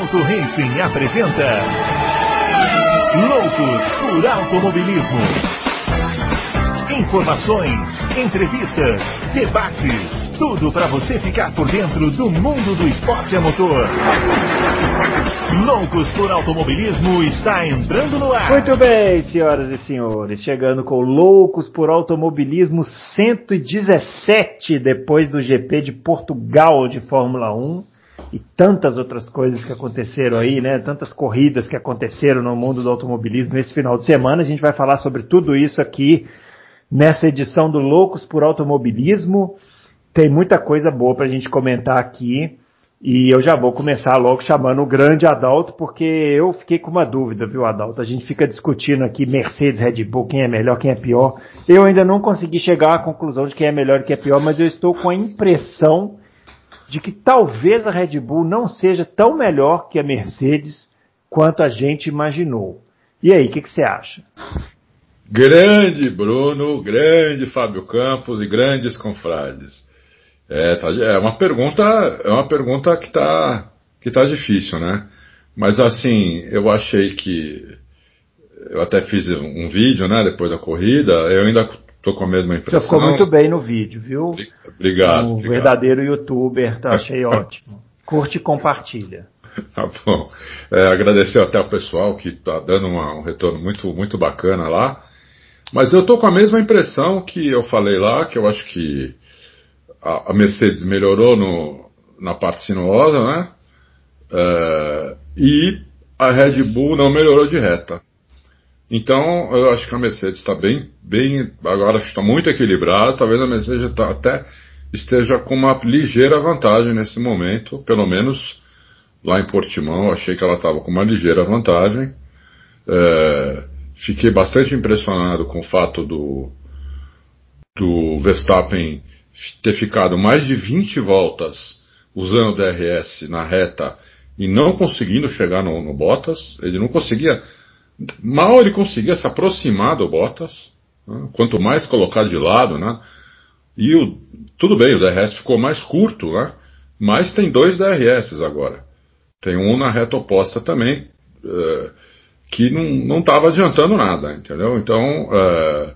Auto Racing apresenta Loucos por Automobilismo. Informações, entrevistas, debates, tudo para você ficar por dentro do mundo do esporte a motor. Loucos por Automobilismo está entrando no ar. Muito bem, senhoras e senhores, chegando com Loucos por Automobilismo 117 depois do GP de Portugal de Fórmula 1 e tantas outras coisas que aconteceram aí, né? Tantas corridas que aconteceram no mundo do automobilismo nesse final de semana. A gente vai falar sobre tudo isso aqui nessa edição do Loucos por Automobilismo. Tem muita coisa boa para a gente comentar aqui. E eu já vou começar logo chamando o grande Adalto, porque eu fiquei com uma dúvida, viu, Adalto? A gente fica discutindo aqui Mercedes, Red Bull, quem é melhor, quem é pior. Eu ainda não consegui chegar à conclusão de quem é melhor e quem é pior, mas eu estou com a impressão de que talvez a Red Bull não seja tão melhor que a Mercedes quanto a gente imaginou. E aí, o que, que você acha? Grande Bruno, grande Fábio Campos e grandes confrades. É, tá, é uma pergunta, é uma pergunta que está que tá difícil, né? Mas assim, eu achei que eu até fiz um vídeo, né, depois da corrida. Eu ainda Tô com a mesma impressão. Você ficou muito bem no vídeo, viu? Obrigado. Um obrigado. verdadeiro youtuber, tá? Achei ótimo. Curte e compartilha. Tá bom. É, agradecer até o pessoal que tá dando uma, um retorno muito, muito bacana lá. Mas eu tô com a mesma impressão que eu falei lá, que eu acho que a, a Mercedes melhorou no, na parte sinuosa, né? É, e a Red Bull não melhorou de reta. Então, eu acho que a Mercedes está bem, bem, agora está muito equilibrada. Talvez a Mercedes tá, até esteja com uma ligeira vantagem nesse momento, pelo menos lá em Portimão. Eu achei que ela estava com uma ligeira vantagem. É, fiquei bastante impressionado com o fato do, do Verstappen ter ficado mais de 20 voltas usando o DRS na reta e não conseguindo chegar no, no Bottas. Ele não conseguia Mal ele conseguia se aproximar do Bottas, né? quanto mais colocar de lado, né? E o, tudo bem, o DRS ficou mais curto, né? Mas tem dois DRS agora. Tem um na reta oposta também, uh, que não estava adiantando nada, entendeu? Então, uh,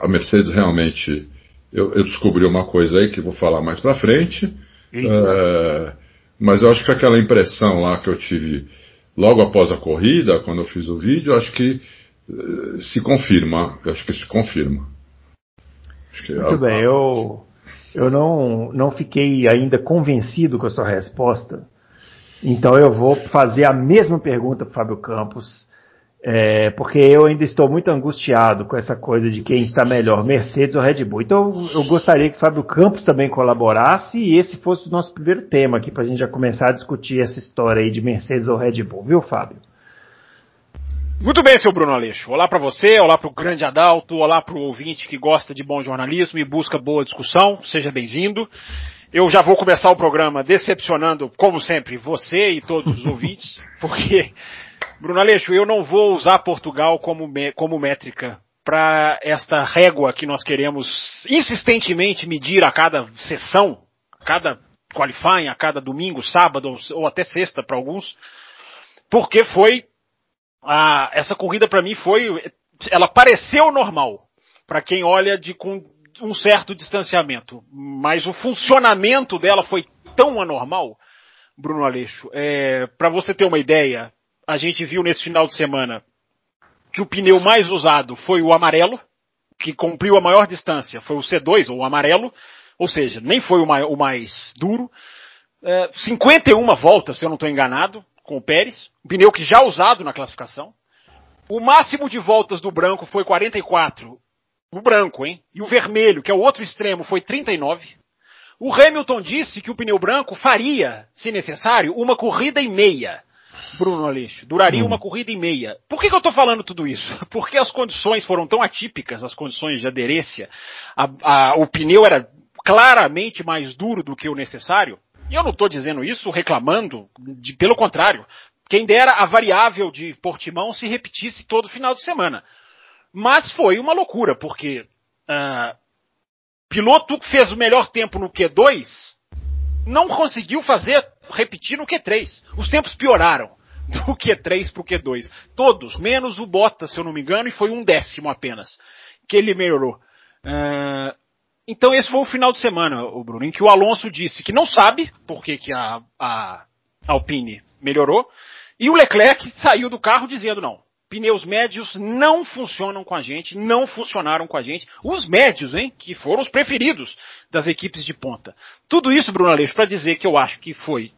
a Mercedes realmente. Eu, eu, descobri uma coisa aí que vou falar mais pra frente. Uh, mas eu acho que aquela impressão lá que eu tive logo após a corrida, quando eu fiz o vídeo, acho que uh, se confirma. Acho que se confirma. Que Muito é, bem, eu, eu não, não fiquei ainda convencido com a sua resposta. Então eu vou fazer a mesma pergunta para Fábio Campos é, porque eu ainda estou muito angustiado com essa coisa de quem está melhor, Mercedes ou Red Bull. Então eu gostaria que Fábio Campos também colaborasse e esse fosse o nosso primeiro tema aqui para a gente já começar a discutir essa história aí de Mercedes ou Red Bull, viu, Fábio? Muito bem, seu Bruno Aleixo. Olá para você, olá para o grande Adalto, olá para o ouvinte que gosta de bom jornalismo e busca boa discussão. Seja bem-vindo. Eu já vou começar o programa decepcionando, como sempre, você e todos os ouvintes, porque Bruno Aleixo, eu não vou usar Portugal como, como métrica para esta régua que nós queremos insistentemente medir a cada sessão, a cada qualifying, a cada domingo, sábado ou, até sexta para alguns, porque foi a, essa corrida para mim foi, ela pareceu normal para quem olha de com um certo distanciamento, mas o funcionamento dela foi tão anormal, Bruno Aleixo. É, para você ter uma ideia, a gente viu nesse final de semana que o pneu mais usado foi o amarelo, que cumpriu a maior distância, foi o C2, ou o amarelo, ou seja, nem foi o mais, o mais duro. É, 51 voltas, se eu não estou enganado, com o Pérez, um pneu que já usado na classificação. O máximo de voltas do branco foi 44, o branco, hein? E o vermelho, que é o outro extremo, foi 39. O Hamilton disse que o pneu branco faria, se necessário, uma corrida e meia. Bruno Aleixo, duraria hum. uma corrida e meia. Por que, que eu estou falando tudo isso? Porque as condições foram tão atípicas, as condições de aderência, a, a, o pneu era claramente mais duro do que o necessário. E eu não estou dizendo isso reclamando, de, pelo contrário. Quem dera a variável de Portimão se repetisse todo final de semana. Mas foi uma loucura, porque uh, piloto que fez o melhor tempo no Q2 não conseguiu fazer repetir no Q3. Os tempos pioraram do Q3 pro Q2. Todos, menos o Bottas, se eu não me engano, e foi um décimo apenas, que ele melhorou. Uh, então esse foi o final de semana, o Bruno, em que o Alonso disse que não sabe por que, que a, a Alpine melhorou, e o Leclerc saiu do carro dizendo não. Pneus médios não funcionam com a gente, não funcionaram com a gente. Os médios, hein, que foram os preferidos das equipes de ponta. Tudo isso, Bruno Aleixo, para dizer que eu acho que foi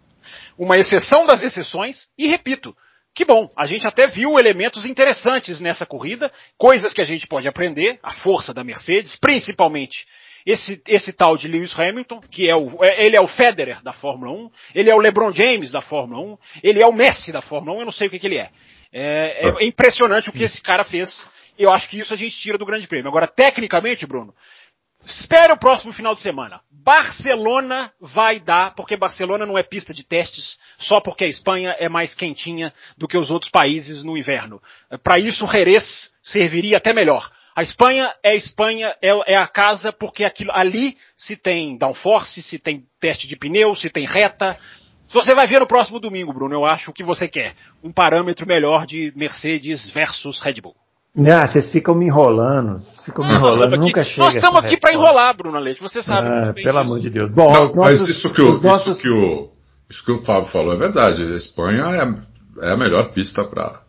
uma exceção das exceções, e repito, que bom, a gente até viu elementos interessantes nessa corrida, coisas que a gente pode aprender, a força da Mercedes, principalmente esse, esse tal de Lewis Hamilton, que é o, é, ele é o Federer da Fórmula 1, ele é o LeBron James da Fórmula 1, ele é o Messi da Fórmula 1, eu não sei o que, que ele é. É, é impressionante o que esse cara fez. Eu acho que isso a gente tira do Grande Prêmio. Agora, tecnicamente, Bruno, Espere o próximo final de semana. Barcelona vai dar, porque Barcelona não é pista de testes, só porque a Espanha é mais quentinha do que os outros países no inverno. Para isso, Jerez serviria até melhor. A Espanha é a Espanha, é, é, a casa, porque aquilo, ali se tem downforce, se tem teste de pneu, se tem reta. Você vai ver no próximo domingo, Bruno, eu acho o que você quer. Um parâmetro melhor de Mercedes versus Red Bull. Ah, vocês ficam me enrolando, ficam me ah, enrolando, nunca aqui, chega. Nós estamos aqui para enrolar, Bruno Leite, você sabe. Ah, pelo amor de Deus. Bom, Não, nossos, mas isso que, o, nossos... isso, que o, isso que o Fábio falou é verdade. A Espanha é, é a melhor pista para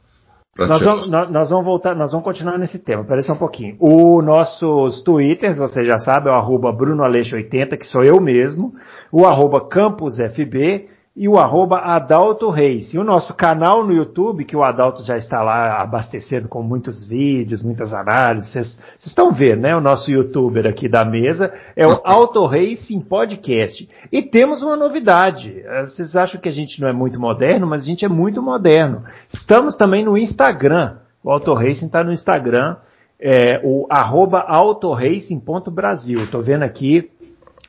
nós vamos, nós, nós, vamos voltar, nós vamos continuar nesse tema, peraí só um pouquinho. O nossos twitters, você já sabe, é o arroba BrunoAleixo80, que sou eu mesmo, o arroba CampusFB e o arroba Adalto Reis. E o nosso canal no YouTube, que o Adalto já está lá abastecendo com muitos vídeos, muitas análises, vocês estão vendo, né? O nosso youtuber aqui da mesa é o Auto Racing Podcast. E temos uma novidade. Eh, vocês acham que a gente não é muito moderno, mas a gente é muito moderno. Estamos também no Instagram. O Auto Racing está no Instagram, é, o arroba autoracing.brasil. Estou vendo aqui,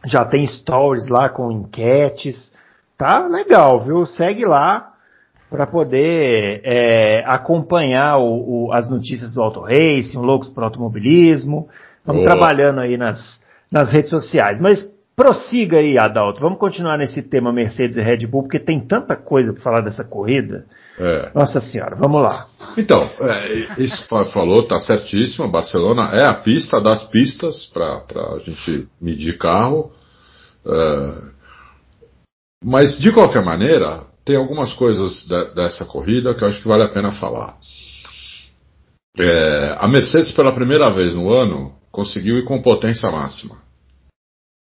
já tem stories lá com enquetes, tá legal, viu? Segue lá para poder é, acompanhar o, o, as notícias do Auto Racing, Loucos para Automobilismo. Estamos trabalhando aí nas, nas redes sociais. Mas prossiga aí, Adalto. Vamos continuar nesse tema Mercedes e Red Bull, porque tem tanta coisa para falar dessa corrida. É. Nossa senhora, vamos lá. Então, é, isso falou, tá certíssimo. Barcelona é a pista das pistas para a gente medir carro. É, mas, de qualquer maneira, tem algumas coisas de, dessa corrida que eu acho que vale a pena falar. É, a Mercedes, pela primeira vez no ano, conseguiu ir com potência máxima.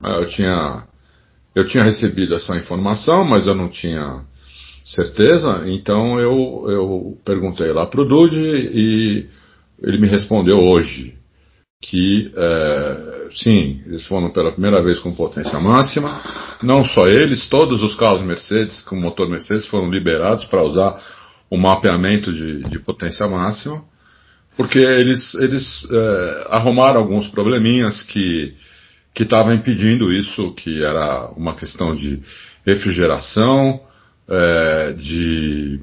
É, eu tinha, eu tinha recebido essa informação, mas eu não tinha certeza, então eu, eu perguntei lá para o Dude e ele me respondeu hoje que é, sim, eles foram pela primeira vez com potência máxima. Não só eles, todos os carros Mercedes com motor Mercedes foram liberados para usar o mapeamento de, de, potência máxima, porque eles, eles é, arrumaram alguns probleminhas que que estavam impedindo isso, que era uma questão de refrigeração, é, de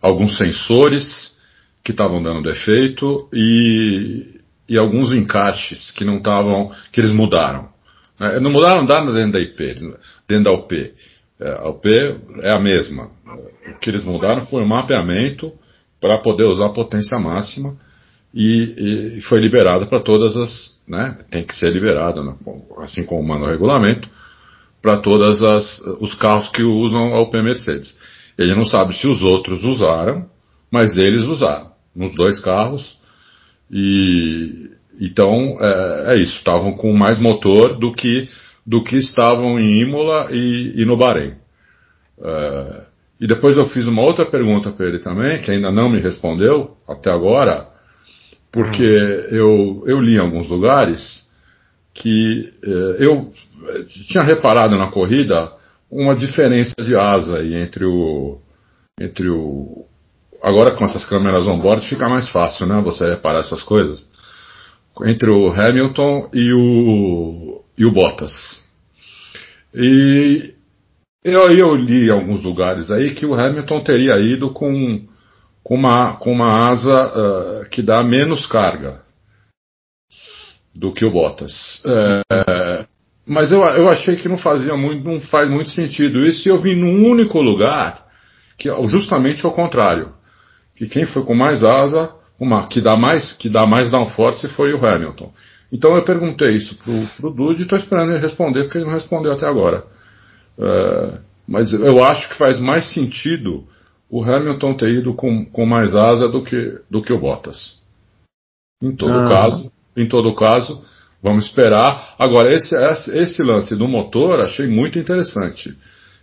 alguns sensores que estavam dando defeito e e alguns encaixes que não estavam, que eles mudaram. É, não mudaram nada dentro da IP, dentro da UP. É, a UP é a mesma. O que eles mudaram foi o mapeamento para poder usar a potência máxima e, e foi liberado para todas as, né, tem que ser liberado, né, assim como manda o regulamento, para todas as, os carros que usam a UP Mercedes. Ele não sabe se os outros usaram, mas eles usaram. Nos dois carros, e então é, é isso, estavam com mais motor do que do que estavam em Imola e, e no Bahrein. É, e depois eu fiz uma outra pergunta para ele também, que ainda não me respondeu até agora, porque hum. eu, eu li em alguns lugares que é, eu tinha reparado na corrida uma diferença de asa entre o, entre o, agora com essas câmeras on-board fica mais fácil, né? Você reparar essas coisas. Entre o Hamilton e o, e o Bottas. E eu, eu li em alguns lugares aí que o Hamilton teria ido com, com, uma, com uma asa uh, que dá menos carga do que o Bottas. É, mas eu, eu achei que não fazia muito, não faz muito sentido isso, e eu vi num único lugar, que é justamente ao contrário. Que quem foi com mais asa, uma, que dá mais, que dá mais downforce foi o Hamilton. Então eu perguntei isso pro, pro Dude e estou esperando ele responder, porque ele não respondeu até agora. É, mas eu acho que faz mais sentido o Hamilton ter ido com, com mais asa do que, do que o Bottas. Em todo ah. caso, em todo caso, vamos esperar. Agora, esse, esse lance do motor achei muito interessante.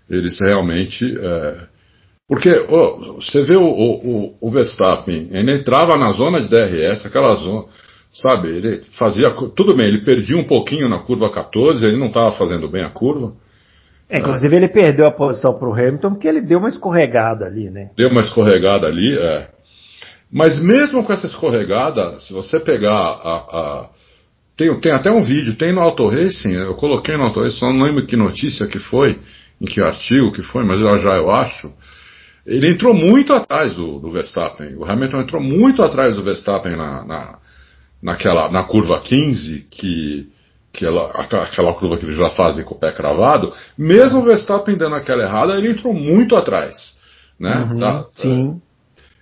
Eles realmente. É, porque oh, você vê o, o, o, Verstappen, ele entrava na zona de DRS, aquela zona, sabe, ele fazia. Tudo bem, ele perdia um pouquinho na curva 14, ele não estava fazendo bem a curva. É, inclusive ele perdeu a posição para o Hamilton porque ele deu uma escorregada ali, né? Deu uma escorregada ali, é. Mas mesmo com essa escorregada, se você pegar a. a tem, tem até um vídeo, tem no Auto Racing, eu coloquei no Auto Racing, só não lembro que notícia que foi, em que artigo que foi, mas já já eu acho. Ele entrou muito atrás do, do Verstappen. O Hamilton entrou muito atrás do Verstappen na, na, naquela, na curva 15, que, que ela, aquela curva que eles já fazem com o pé cravado. Mesmo o Verstappen dando aquela errada, ele entrou muito atrás. Né? Uhum, da, sim.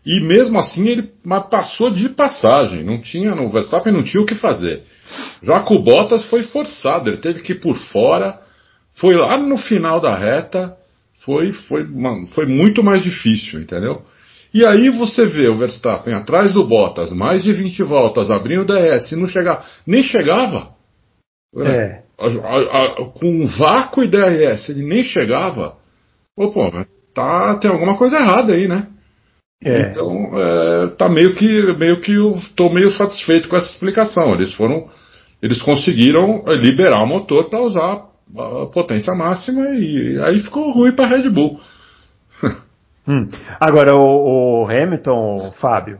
E mesmo assim ele passou de passagem, não tinha, no Verstappen não tinha o que fazer. Já com o Bottas foi forçado, ele teve que ir por fora, foi lá no final da reta, foi, foi, foi muito mais difícil, entendeu? E aí você vê o Verstappen atrás do Bottas, mais de 20 voltas, abrindo o DS, não chegar, nem chegava. É. A, a, a, com um vácuo e DRS, ele nem chegava. Pô, pô, tá, tem alguma coisa errada aí, né? É. Então, é, tá meio que, meio que eu tô meio satisfeito com essa explicação. Eles foram, eles conseguiram é, liberar o motor para usar a potência máxima e aí ficou ruim para Red Bull. hum. Agora o, o, Hamilton, Fábio,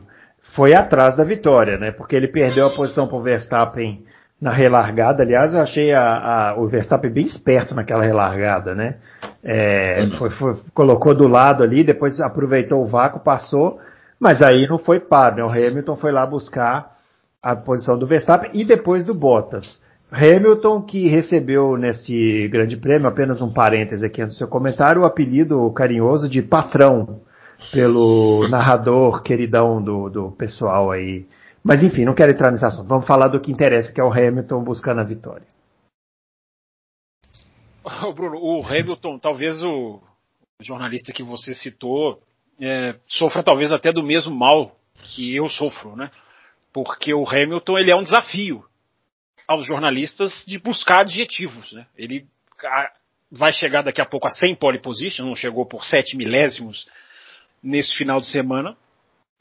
foi atrás da vitória, né? Porque ele perdeu a posição para o Verstappen na relargada. Aliás, eu achei a, a, o Verstappen bem esperto naquela relargada, né? É, foi, foi, colocou do lado ali, depois aproveitou o vácuo, passou, mas aí não foi par, né? O Hamilton foi lá buscar a posição do Verstappen e depois do Bottas. Hamilton, que recebeu nesse grande prêmio, apenas um parêntese aqui no seu comentário, o apelido carinhoso de patrão, pelo narrador queridão do, do pessoal aí mas enfim, não quero entrar nesse assunto. Vamos falar do que interessa, que é o Hamilton buscando a vitória. Bruno, o Hamilton, talvez o jornalista que você citou, é, sofra talvez até do mesmo mal que eu sofro, né? Porque o Hamilton ele é um desafio aos jornalistas de buscar adjetivos, né? Ele vai chegar daqui a pouco a 100 pole position, não chegou por 7 milésimos nesse final de semana,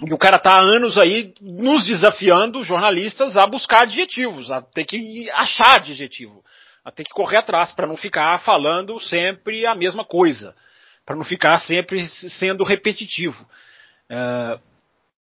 e o cara tá há anos aí nos desafiando, jornalistas, a buscar adjetivos, a ter que achar adjetivo, a ter que correr atrás para não ficar falando sempre a mesma coisa, para não ficar sempre sendo repetitivo. Uh,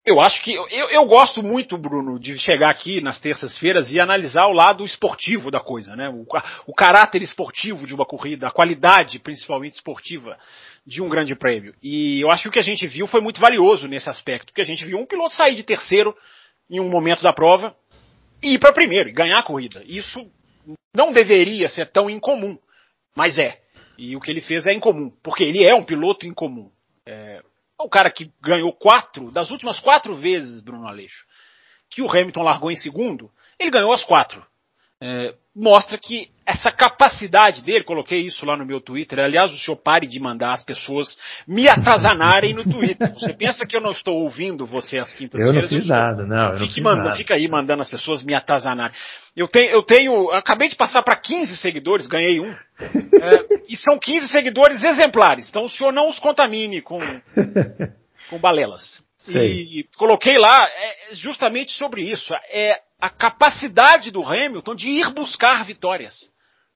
eu acho que eu, eu gosto muito, Bruno, de chegar aqui nas terças-feiras e analisar o lado esportivo da coisa, né? O, o, caráter esportivo de uma corrida, a qualidade, principalmente esportiva, de um grande prêmio. E eu acho que o que a gente viu foi muito valioso nesse aspecto, porque a gente viu um piloto sair de terceiro em um momento da prova e ir para primeiro e ganhar a corrida. Isso não deveria ser tão incomum, mas é. E o que ele fez é incomum, porque ele é um piloto incomum. É, o cara que ganhou quatro, das últimas quatro vezes, Bruno Aleixo, que o Hamilton largou em segundo, ele ganhou as quatro. É, mostra que essa capacidade dele, coloquei isso lá no meu Twitter, aliás, o senhor pare de mandar as pessoas me atazanarem no Twitter. Você pensa que eu não estou ouvindo você às quintas-feiras? Eu não fiz nada, não. Fique, não manda, nada. fica aí mandando as pessoas me atazanarem. Eu tenho, eu tenho, acabei de passar para 15 seguidores, ganhei um, é, e são 15 seguidores exemplares, então o senhor não os contamine com, com balelas. Sei. E coloquei lá é, justamente sobre isso. É a capacidade do Hamilton de ir buscar vitórias.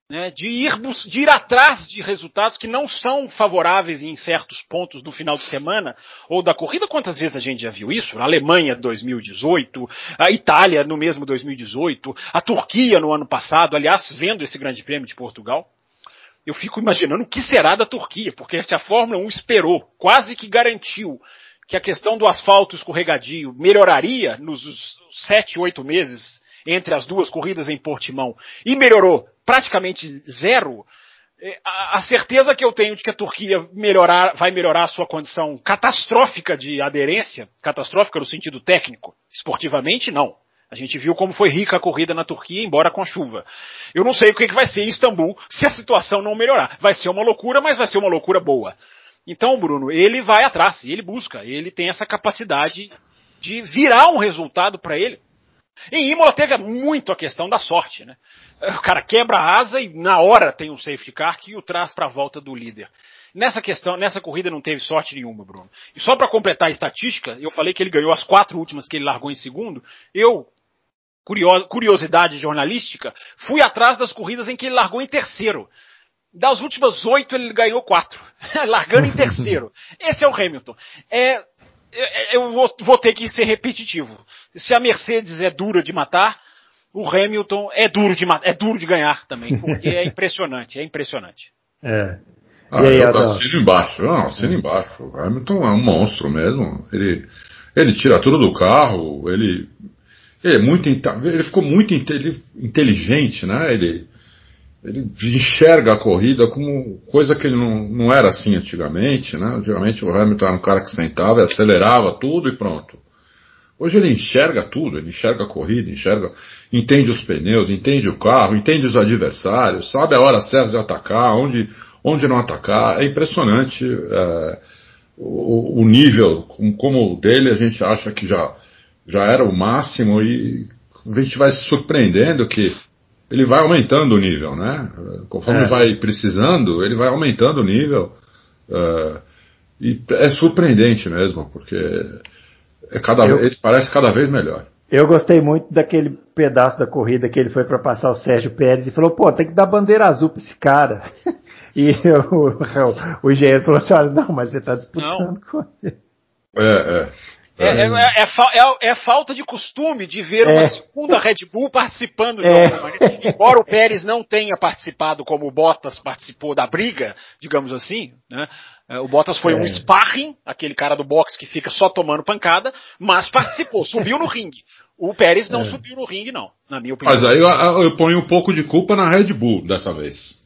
Né, de, ir, de ir atrás de resultados que não são favoráveis em certos pontos do final de semana ou da corrida. Quantas vezes a gente já viu isso? A Alemanha 2018, a Itália no mesmo 2018, a Turquia no ano passado, aliás, vendo esse Grande Prêmio de Portugal. Eu fico imaginando o que será da Turquia, porque se a Fórmula 1 esperou, quase que garantiu que a questão do asfalto escorregadio melhoraria nos sete, oito meses entre as duas corridas em Portimão e melhorou praticamente zero, é, a, certeza que eu tenho de que a Turquia melhorar, vai melhorar a sua condição catastrófica de aderência, catastrófica no sentido técnico, esportivamente, não. A gente viu como foi rica a corrida na Turquia, embora com chuva. Eu não sei o que vai ser em Istambul se a situação não melhorar. Vai ser uma loucura, mas vai ser uma loucura boa. Então, Bruno, ele vai atrás, ele busca, ele tem essa capacidade de virar um resultado para ele. Em Imola teve muito a questão da sorte, né? O cara quebra a asa e na hora tem um safety car que o traz para a volta do líder. Nessa questão, nessa corrida não teve sorte nenhuma, Bruno. E só para completar a estatística, eu falei que ele ganhou as quatro últimas que ele largou em segundo. Eu, curiosidade jornalística, fui atrás das corridas em que ele largou em terceiro. Das últimas oito ele ganhou quatro, largando em terceiro. Esse é o Hamilton. É, eu vou ter que ser repetitivo. Se a Mercedes é dura de matar, o Hamilton é duro de matar, é duro de ganhar também, porque é impressionante, é impressionante. É. Ah, e aí, eu assino embaixo, não, assino embaixo. O Hamilton é um monstro mesmo. Ele, ele tira tudo do carro, ele, ele é muito, ele ficou muito inteligente, né? Ele, ele enxerga a corrida como coisa que ele não, não era assim antigamente, né? Antigamente o Hamilton era um cara que sentava e acelerava tudo e pronto. Hoje ele enxerga tudo, ele enxerga a corrida, enxerga, entende os pneus, entende o carro, entende os adversários, sabe a hora certa de atacar, onde, onde não atacar. É impressionante é, o, o, nível, como o dele a gente acha que já, já era o máximo e a gente vai se surpreendendo que ele vai aumentando o nível, né? Conforme é. vai precisando, ele vai aumentando o nível. Uh, e é surpreendente mesmo, porque é cada, eu, ele parece cada vez melhor. Eu gostei muito daquele pedaço da corrida que ele foi para passar o Sérgio Pérez e falou: pô, tem que dar bandeira azul para esse cara. E o, o, o engenheiro falou assim: olha, não, mas você está disputando não. com ele. É, é. É, é, é, é, é, falta de costume de ver uma segunda Red Bull participando de alguma maneira. Embora o Pérez não tenha participado como o Bottas participou da briga, digamos assim, né? O Bottas foi um sparring, aquele cara do boxe que fica só tomando pancada, mas participou, subiu no ringue. O Pérez não subiu no ringue, não, na minha opinião. Mas aí eu, eu ponho um pouco de culpa na Red Bull dessa vez.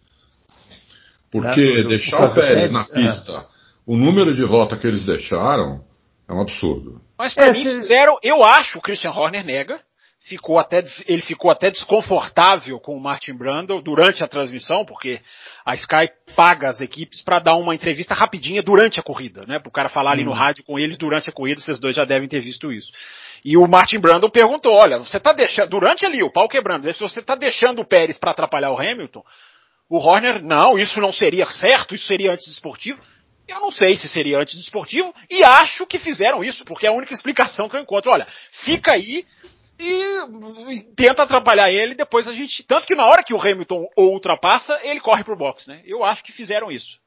Porque deixar o Pérez na pista, o número de volta que eles deixaram, é um absurdo. Mas para é, mim fizeram, eu acho, o Christian Horner nega, ficou até, ele ficou até desconfortável com o Martin Brundle durante a transmissão, porque a Sky paga as equipes para dar uma entrevista rapidinha durante a corrida, né? Para o cara falar ali no hum. rádio com eles durante a corrida, vocês dois já devem ter visto isso. E o Martin Brundle perguntou, olha, você tá deixando, durante ali, o pau quebrando, se você tá deixando o Pérez para atrapalhar o Hamilton, o Horner, não, isso não seria certo, isso seria antes esportivo. Eu não sei se seria antes esportivo e acho que fizeram isso, porque é a única explicação que eu encontro. Olha, fica aí e tenta atrapalhar ele, depois a gente. Tanto que na hora que o Hamilton ultrapassa, ele corre pro box, né? Eu acho que fizeram isso.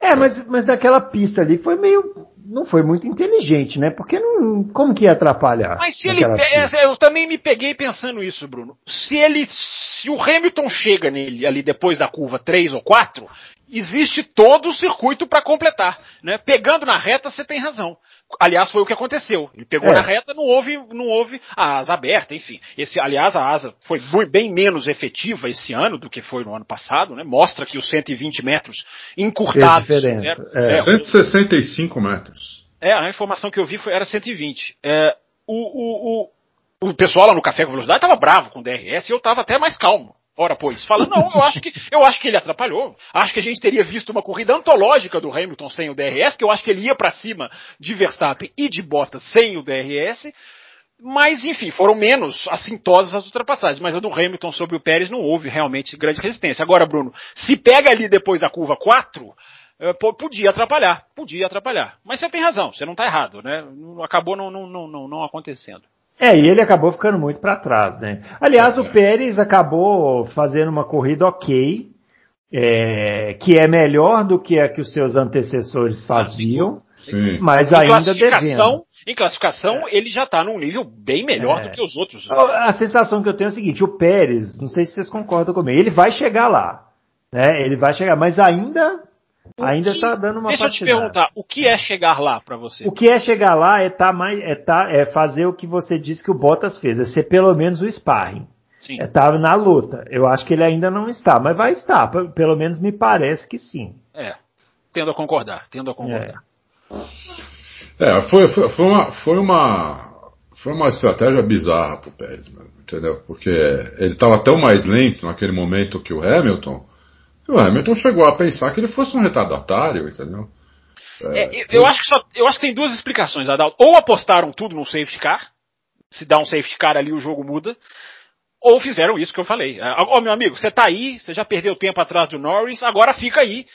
É, mas, mas daquela pista ali foi meio. Não foi muito inteligente, né? Porque não. Como que ia atrapalhar? Mas se ele. É, eu também me peguei pensando isso, Bruno. Se ele. Se o Hamilton chega nele ali depois da curva 3 ou 4, existe todo o circuito para completar. Né? Pegando na reta, você tem razão. Aliás, foi o que aconteceu. Ele pegou é. na reta, não houve, não houve a asa aberta, enfim. Esse, aliás, a asa foi bem menos efetiva esse ano do que foi no ano passado, né? Mostra que os 120 metros encurtados. Diferença. É. É, 165 metros. É, a informação que eu vi foi, era 120. É, o, o, o, o pessoal lá no Café com Velocidade estava bravo com o DRS e eu estava até mais calmo. Ora, pois, fala, não, eu acho que eu acho que ele atrapalhou. Acho que a gente teria visto uma corrida antológica do Hamilton sem o DRS, que eu acho que ele ia para cima de Verstappen e de Bottas sem o DRS. Mas, enfim, foram menos assintosas as ultrapassagens. Mas a do Hamilton sobre o Pérez não houve realmente grande resistência. Agora, Bruno, se pega ali depois da curva 4, eh, podia atrapalhar. Podia atrapalhar. Mas você tem razão, você não está errado, né? Acabou não, não, não, não acontecendo. É, e ele acabou ficando muito para trás, né? Aliás, o Pérez acabou fazendo uma corrida ok, é, que é melhor do que a que os seus antecessores faziam, Sim. mas em ainda devendo. Em classificação, é. ele já está num nível bem melhor é. do que os outros. A sensação que eu tenho é o seguinte: o Pérez, não sei se vocês concordam comigo, ele vai chegar lá, né? Ele vai chegar, mas ainda Ainda está dando uma Deixa eu te perguntar, o que é chegar lá para você? O que é chegar lá é tá mais é tá é fazer o que você disse que o Bottas fez, é ser pelo menos o sparring. Estava é, na luta. Eu acho que ele ainda não está, mas vai estar. Pelo menos me parece que sim. É, tendo a concordar, tendo a concordar. É, é foi, foi, foi, uma, foi uma foi uma estratégia bizarra pro Pérez, entendeu? Porque ele estava tão mais lento naquele momento que o Hamilton, o Hamilton chegou a pensar que ele fosse um retardatário, entendeu? É, é, eu, acho que só, eu acho que tem duas explicações, Adalto. Ou apostaram tudo no safety car, se dá um safety car ali o jogo muda, ou fizeram isso que eu falei. Ó, oh, meu amigo, você tá aí, você já perdeu tempo atrás do Norris, agora fica aí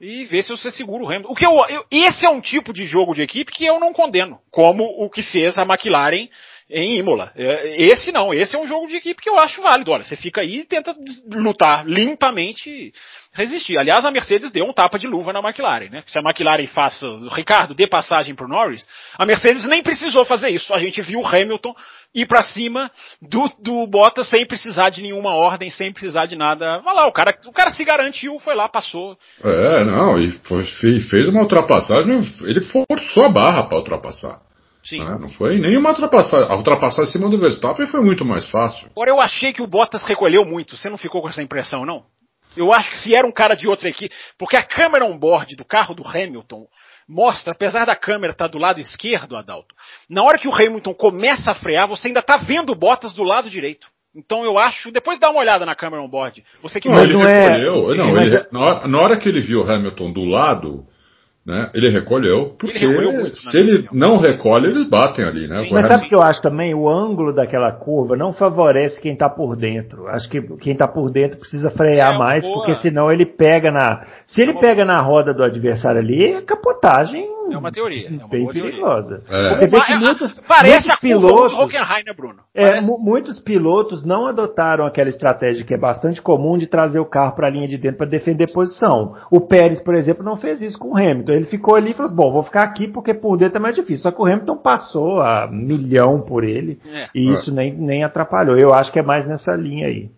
e vê se você segura o Hamilton. O que eu, eu, esse é um tipo de jogo de equipe que eu não condeno, como o que fez a McLaren em Imola. É, esse não, esse é um jogo de equipe que eu acho válido. Olha, você fica aí e tenta lutar limpamente resistir. Aliás, a Mercedes deu um tapa de luva na McLaren, né? Se a McLaren faça, Ricardo, dê passagem pro Norris, a Mercedes nem precisou fazer isso. A gente viu o Hamilton ir para cima do, do Bottas sem precisar de nenhuma ordem, sem precisar de nada. Vai lá, o cara, o cara se garantiu, foi lá, passou. É, não, e foi, fez uma ultrapassagem, ele forçou a barra para ultrapassar. Sim. Né? Não foi nenhuma ultrapassagem. A ultrapassagem em cima do Verstappen foi muito mais fácil. Agora eu achei que o Bottas recolheu muito. Você não ficou com essa impressão, não? Eu acho que se era um cara de outra equipe, porque a câmera on-board do carro do Hamilton mostra, apesar da câmera estar tá do lado esquerdo, Adalto, na hora que o Hamilton começa a frear, você ainda está vendo o Bottas do lado direito. Então eu acho, depois dá uma olhada na câmera on-board. Você que não, ele recolheu, é... não, ele, na hora que ele viu o Hamilton do lado, né? Ele recolheu, porque ele recolheu muito, se ele não recolhe, eles batem ali, né? Mas sabe o que eu acho também? O ângulo daquela curva não favorece quem está por dentro. Acho que quem está por dentro precisa frear é mais, boa... porque senão ele pega na. Se ele é pega na roda do adversário ali, é capotagem é uma teoria. É uma bem perigosa. É. Você vê que muitos, Parece muitos pilotos, Hockenheim, né, Bruno? É, muitos pilotos não adotaram aquela estratégia que é bastante comum de trazer o carro para a linha de dentro para defender posição. O Pérez, por exemplo, não fez isso com o Hamilton. Ele ficou ali e falou: bom, vou ficar aqui porque por dentro é mais difícil. Só que o Hamilton passou a milhão por ele é. e isso nem, nem atrapalhou. Eu acho que é mais nessa linha aí.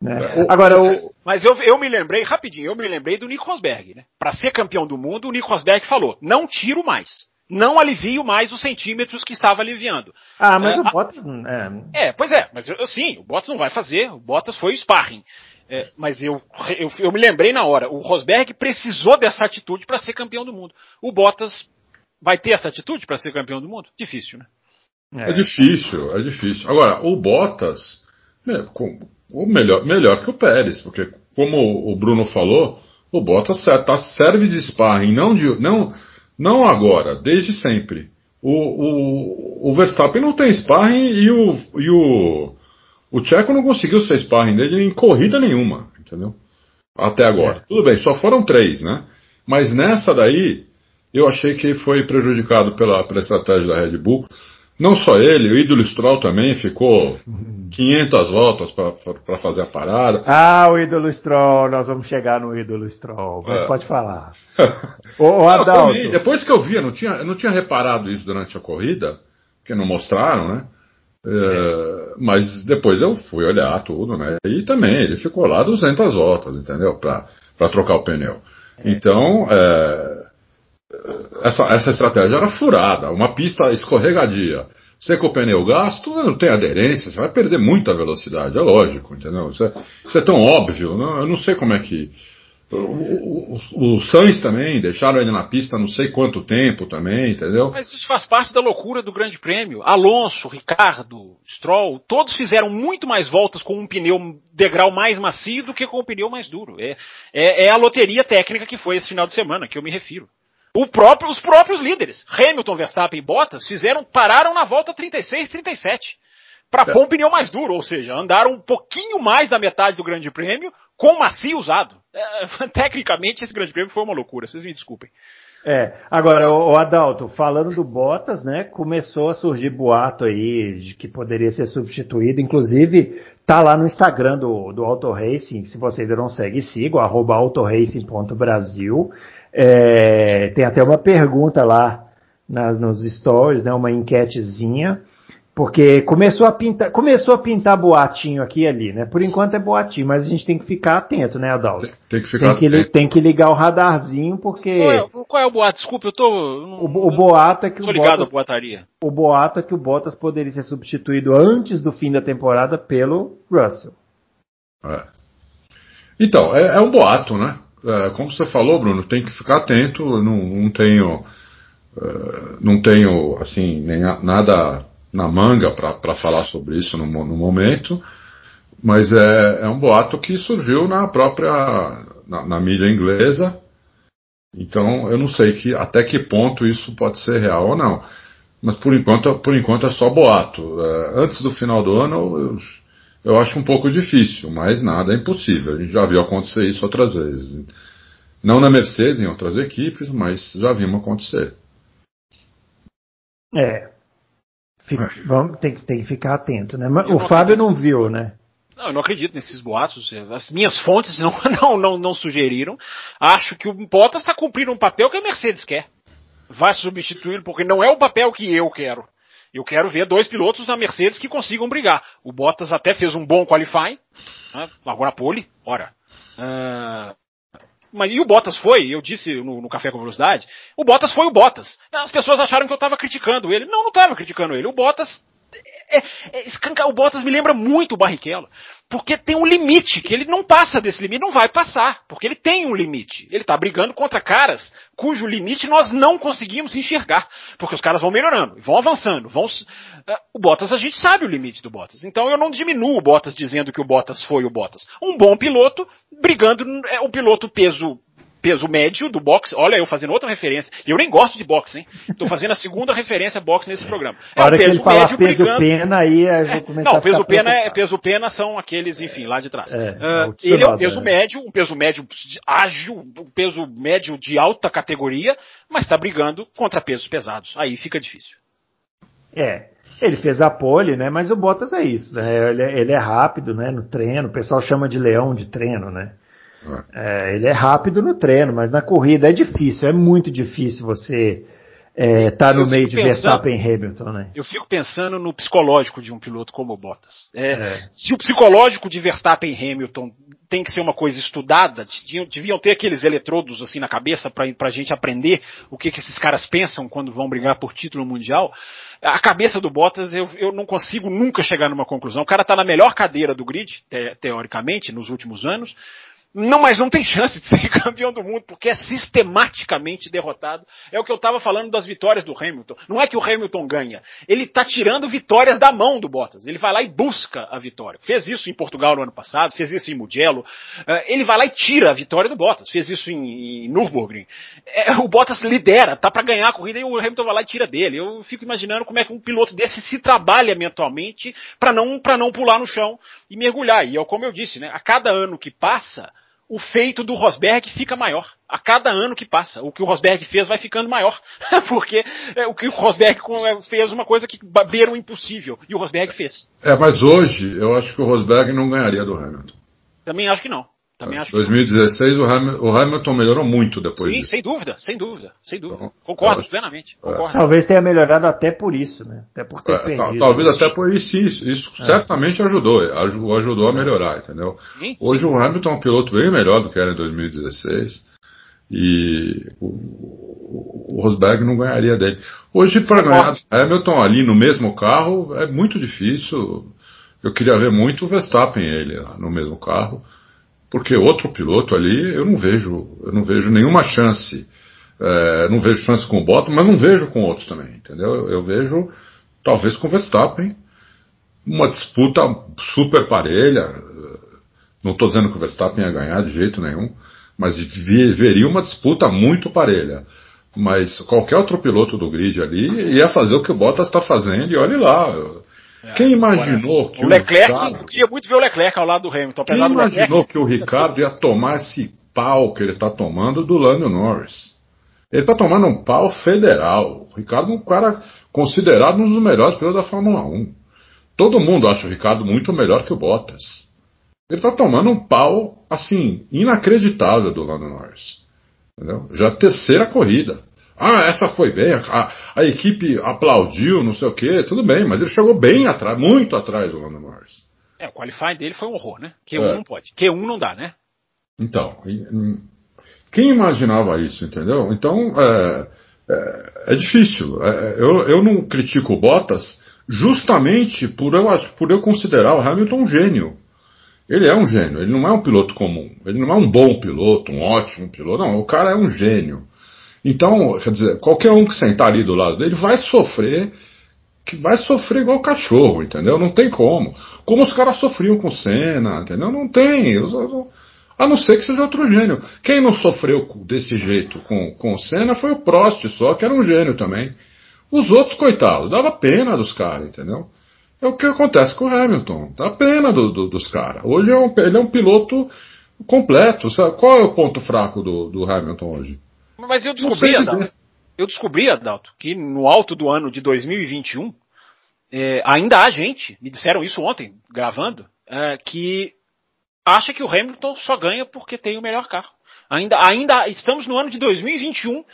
Né? É. Agora, o... Mas eu, eu me lembrei, rapidinho, eu me lembrei do Nico Rosberg, né? Para ser campeão do mundo, o Nico Rosberg falou: não tiro mais. Não alivio mais os centímetros que estava aliviando. Ah, mas é, o Bottas. É... é, pois é, mas eu, sim, o Bottas não vai fazer, o Bottas foi sparring. É, mas eu, eu, eu, me lembrei na hora, o Rosberg precisou dessa atitude para ser campeão do mundo. O Bottas vai ter essa atitude para ser campeão do mundo? Difícil, né? É, é difícil, é difícil. Agora, o Bottas, o melhor, melhor que o Pérez, porque como o Bruno falou, o Bottas tá, serve de sparring, não, de, não, não agora, desde sempre. O, o, o Verstappen não tem sparring e o, e o, o Checo não conseguiu ser sparring dele em corrida nenhuma, entendeu? Até agora. É. Tudo bem, só foram três, né? Mas nessa daí, eu achei que foi prejudicado pela, pela estratégia da Red Bull. Não só ele, o ídolo Stroll também ficou 500 voltas para fazer a parada. Ah, o ídolo Stroll, nós vamos chegar no ídolo Stroll, mas é. pode falar. o, o Adalto. Também, depois que eu vi, eu não tinha, eu não tinha reparado isso durante a corrida, que não mostraram, né? É, mas depois eu fui olhar tudo, né? E também ele ficou lá 200 voltas, entendeu? Para trocar o pneu. É. Então, é, essa, essa estratégia era furada, uma pista escorregadia. Você com o pneu gasto, não tem aderência, você vai perder muita velocidade, é lógico, entendeu? Isso é, isso é tão óbvio, não, eu não sei como é que. O, o, o, Sainz também, deixaram ele na pista não sei quanto tempo também, entendeu? Mas isso faz parte da loucura do Grande Prêmio. Alonso, Ricardo, Stroll, todos fizeram muito mais voltas com um pneu degrau mais macio do que com um pneu mais duro. É, é, é a loteria técnica que foi esse final de semana, que eu me refiro. Próprio, os próprios líderes, Hamilton, Verstappen e Bottas, fizeram, pararam na volta 36, 37 para é. pôr um pneu mais duro, ou seja, andaram um pouquinho mais da metade do Grande Prêmio com macio usado. É, tecnicamente, esse Grande Prêmio foi uma loucura, vocês me desculpem. É, agora, o Adalto, falando do Bottas, né, começou a surgir boato aí de que poderia ser substituído, inclusive tá lá no Instagram do, do Auto Racing, se você ainda não segue, siga, arroba autoracing.brasil, é, tem até uma pergunta lá na, nos stories, né, uma enquetezinha, Porque começou a pintar, começou a pintar boatinho aqui e ali, né? Por enquanto é boatinho, mas a gente tem que ficar atento, né, Adalto? Tem, tem que ficar tem que, atento. tem que ligar o radarzinho, porque. Qual é, qual é o boato? Desculpa, eu tô. O, o boato é que Tô o ligado Bottas, à boataria. o boato é que o Bottas poderia ser substituído antes do fim da temporada pelo Russell. É. Então, é, é um boato, né? É, como você falou, Bruno, tem que ficar atento. eu Não, não tenho, é, não tenho assim nem a- nada na manga para falar sobre isso no, no momento, mas é, é um boato que surgiu na própria na, na mídia inglesa. Então, eu não sei que, até que ponto isso pode ser real ou não. Mas por enquanto, por enquanto é só boato. É, antes do final do ano, eu, eu acho um pouco difícil, mas nada é impossível. A gente já viu acontecer isso outras vezes. Não na Mercedes, em outras equipes, mas já vimos acontecer. É. Fica- vamos, tem, que- tem que ficar atento, né? Mas Eu o não Fábio acredito. não viu, né? Não, eu não acredito nesses boatos. As minhas fontes não, não, não, não sugeriram. Acho que o Bottas está cumprindo um papel que a Mercedes quer. Vai substituí-lo, porque não é o papel que eu quero. Eu quero ver dois pilotos na Mercedes que consigam brigar. O Bottas até fez um bom qualifying, né, largou na pole, ora. Ah, mas e o Bottas foi, eu disse no, no Café com Velocidade, o Bottas foi o Bottas. As pessoas acharam que eu estava criticando ele. Não, não estava criticando ele. O Bottas é, é, escancar o Bottas me lembra muito o Barrichello, porque tem um limite que ele não passa desse limite, não vai passar, porque ele tem um limite. Ele está brigando contra caras cujo limite nós não conseguimos enxergar, porque os caras vão melhorando, vão avançando, vão eh, o Bottas a gente sabe o limite do Bottas. Então eu não diminuo o Bottas dizendo que o Bottas foi o Bottas. Um bom piloto brigando é o piloto peso peso médio do boxe. Olha, eu fazendo outra referência. E eu nem gosto de boxe, hein? Tô fazendo a segunda referência boxe nesse programa. É o hora que ele falar médio peso brigando- pena, aí eu vou começar não, peso pena, é, peso pena são aqueles, enfim, lá de trás. É, é o ele é um peso né? médio, um peso médio ágil, um peso médio de alta categoria, mas está brigando contra pesos pesados. Aí fica difícil. É, ele fez a pole, né? Mas o Bottas é isso, né? Ele, é- ele é rápido, né? No treino, o pessoal chama de leão de treino, né? É, ele é rápido no treino, mas na corrida é difícil, é muito difícil você estar no Eu meio de pensando- Verstappen e Hamilton, né? Eu fico pensando no psicológico de um piloto como o Bottas. É, É. Se o psicológico de Verstappen e Hamilton tem que ser uma coisa estudada, deviam, deviam ter aqueles eletrodos assim na cabeça para a gente aprender o que, que esses caras pensam quando vão brigar por título mundial. A cabeça do Bottas eu, eu não consigo nunca chegar numa conclusão. O cara está na melhor cadeira do grid, te- teoricamente, nos últimos anos. Não, mas não tem chance de ser campeão do mundo, porque é sistematicamente derrotado. É o que eu estava falando das vitórias do Hamilton. Não é que o Hamilton ganha. Ele está tirando vitórias da mão do Bottas. Ele vai lá e busca a vitória. Fez isso em Portugal no ano passado, fez isso em Mugello. Eh, ele vai lá e tira a vitória do Bottas. Fez isso em, em Nürburgring. É, o Bottas lidera, tá para ganhar a corrida e o Hamilton vai lá e tira dele. Eu fico imaginando como é que um piloto desse se trabalha mentalmente para não, pra não pular no chão e mergulhar. E é como eu disse, né? A cada ano que passa, o feito do Rosberg fica maior. A cada ano que passa, o que o Rosberg fez vai ficando maior. Porque é, o que o Rosberg é, fez uma coisa que beira o impossível. E o Rosberg fez. É, mas hoje eu acho que o Rosberg não ganharia do Hamilton. Também acho que não. Também acho que 2016 o, Ham- o Hamilton melhorou muito depois Sim, disso. sem dúvida, sem dúvida, sem dúvida. Então, Concordo acho- plenamente. é. Concordo. Talvez tenha melhorado até por isso, né? Até por ter É, tal- perdido. talvez até por isso, isso, isso certamente ajudou, aju- ajudou a melhorar, entendeu? Sim, Hoje sim. o Hamilton é um piloto bem melhor do que era em 2016 e o, o- Rosberg não ganharia dele. Hoje para ganhar Hamilton ali no mesmo carro é muito difícil. Eu queria ver muito o Verstappen ele lá no mesmo carro, porque outro piloto ali eu não vejo, eu não vejo nenhuma chance. É, não vejo chance com o Bottas, mas não vejo com outros também, entendeu? Eu, eu vejo talvez com o Verstappen uma disputa super parelha. Não estou dizendo que o Verstappen ia ganhar de jeito nenhum, mas veria uma disputa muito parelha. Mas qualquer outro piloto do grid ali ia fazer o que o Bottas está fazendo e olhe lá. Quem imaginou que É, O Leclerc, Ricardo- queria muito ver o Leclerc ao lado do Hamilton. quem do imaginou Leclerc, que o Ricardo ia tomar esse pau que ele está tomando do Lando Norris? Ele está tomando um pau federal. O Ricardo é um cara considerado um dos melhores pilotos da Fórmula 1. Todo mundo acha o Ricardo muito melhor que o Bottas. Ele está tomando um pau, assim, inacreditável do Lando Norris. Entendeu? Já a terceira corrida. Ah, essa foi bem, a, a equipe aplaudiu, não sei o que, tudo bem, mas ele chegou bem atrás, muito atrás do Lando Norris. É, o qualifying dele foi um horror, né? Q1 é. não pode. Q1 não dá, né? Então, quem imaginava isso, entendeu? Então, é, é, é difícil. É, eu, eu não critico o Bottas justamente por eu, por eu considerar o Hamilton um gênio. Ele é um gênio, ele não é um piloto comum, ele não é um bom piloto, um ótimo piloto, não, o cara é um gênio. Então, quer dizer, qualquer um que sentar ali do lado dele vai sofrer, que vai sofrer igual cachorro, entendeu? Não tem como. Como os caras sofriam com Senna, entendeu? Não tem. A não ser que seja outro gênio. Quem não sofreu desse jeito com, com o Senna foi o Prost só, que era um gênio também. Os outros, coitados, dava pena dos caras, entendeu? É o que acontece com o Hamilton. Dá pena do, do, dos caras. Hoje é um, ele é um piloto completo. Sabe? Qual é o ponto fraco do, do Hamilton hoje? Mas eu descobri, Adalto, eu descobri, Adalto, que no alto do ano de 2021, é, ainda há gente, me disseram isso ontem, gravando, é, que acha que o Hamilton só ganha porque tem o melhor carro. Ainda, ainda estamos no ano de 2021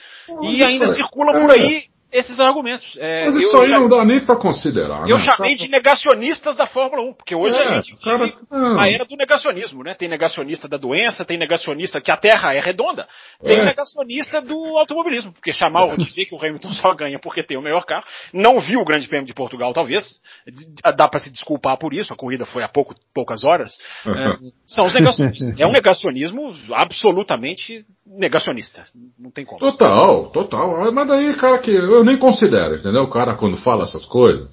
e ainda circula por aí esses argumentos. É, Mas isso aí já, não dá nem para considerar. Eu né? chamei de negacionistas da Fórmula 1, porque hoje é, a gente cara, vive a era do negacionismo, né? Tem negacionista da doença, tem negacionista que a Terra é redonda, tem é. negacionista do automobilismo, porque chamar ou dizer que o Hamilton só ganha porque tem o melhor carro, não viu o Grande Prêmio de Portugal, talvez, dá para se desculpar por isso, a corrida foi há pouco, poucas horas. É, são os negacionistas. É um negacionismo absolutamente negacionista. Não tem como. Total, total. Mas daí, cara, que eu nem considero, entendeu? O cara quando fala essas coisas,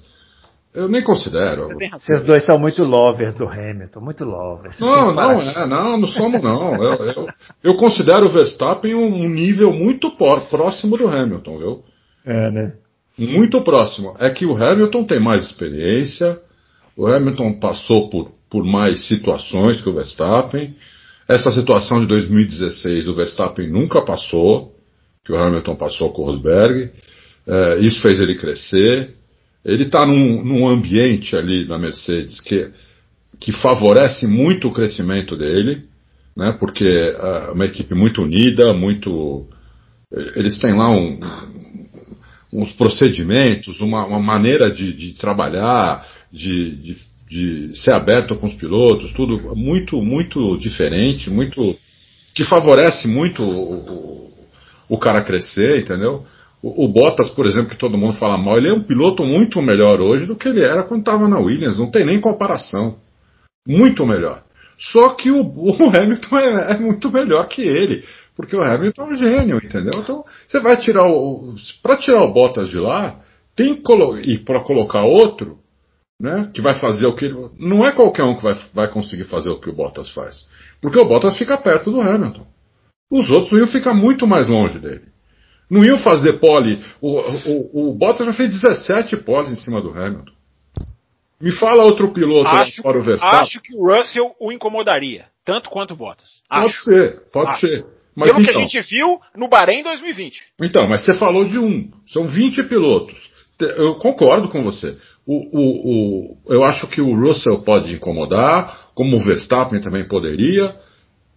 eu nem considero. Vocês dois são muito lovers do Hamilton, muito lovers. Não, não é, não, não somos não. Eu, eu, eu considero o Verstappen um nível muito próximo do Hamilton, viu? É, né? Muito próximo. É que o Hamilton tem mais experiência, o Hamilton passou por, por mais situações que o Verstappen. Essa situação de 2016 o Verstappen nunca passou, que o Hamilton passou com o Rosberg. É, isso fez ele crescer. Ele está num, num, ambiente ali na Mercedes que, que favorece muito o crescimento dele, né, porque é uma equipe muito unida, muito. Eles têm lá um, uns procedimentos, uma, uma maneira de, de trabalhar, de, de de ser aberto com os pilotos, tudo muito, muito diferente, muito que favorece muito o, o, cara crescer, entendeu? O, o, Bottas, por exemplo, que todo mundo fala mal, ele é um piloto muito melhor hoje do que ele era quando estava na Williams, não tem nem comparação. Muito melhor. Só que o, o Hamilton é, é, muito melhor que ele, porque o Hamilton é um gênio, entendeu? Então, você vai tirar o. Para tirar o Bottas de lá, tem que e para colocar outro, né, que vai fazer o que ele. Não é qualquer um que vai, vai conseguir fazer o que o Bottas faz. Porque o Bottas fica perto do Hamilton. Os outros iam ficar muito mais longe dele. Não iam fazer pole. O, o, o Bottas já fez 17 poles em cima do Hamilton. Me fala outro piloto acho, para o Verstappen. Acho que o Russell o incomodaria, tanto quanto o Bottas. Pode acho. ser, pode acho. ser. Mas Pelo então, que a então. gente viu no Bahrein 2020. Então, mas você falou de um. São 20 pilotos. Eu concordo com você. O, o, o, eu acho que o Russell pode incomodar, como o Verstappen também poderia.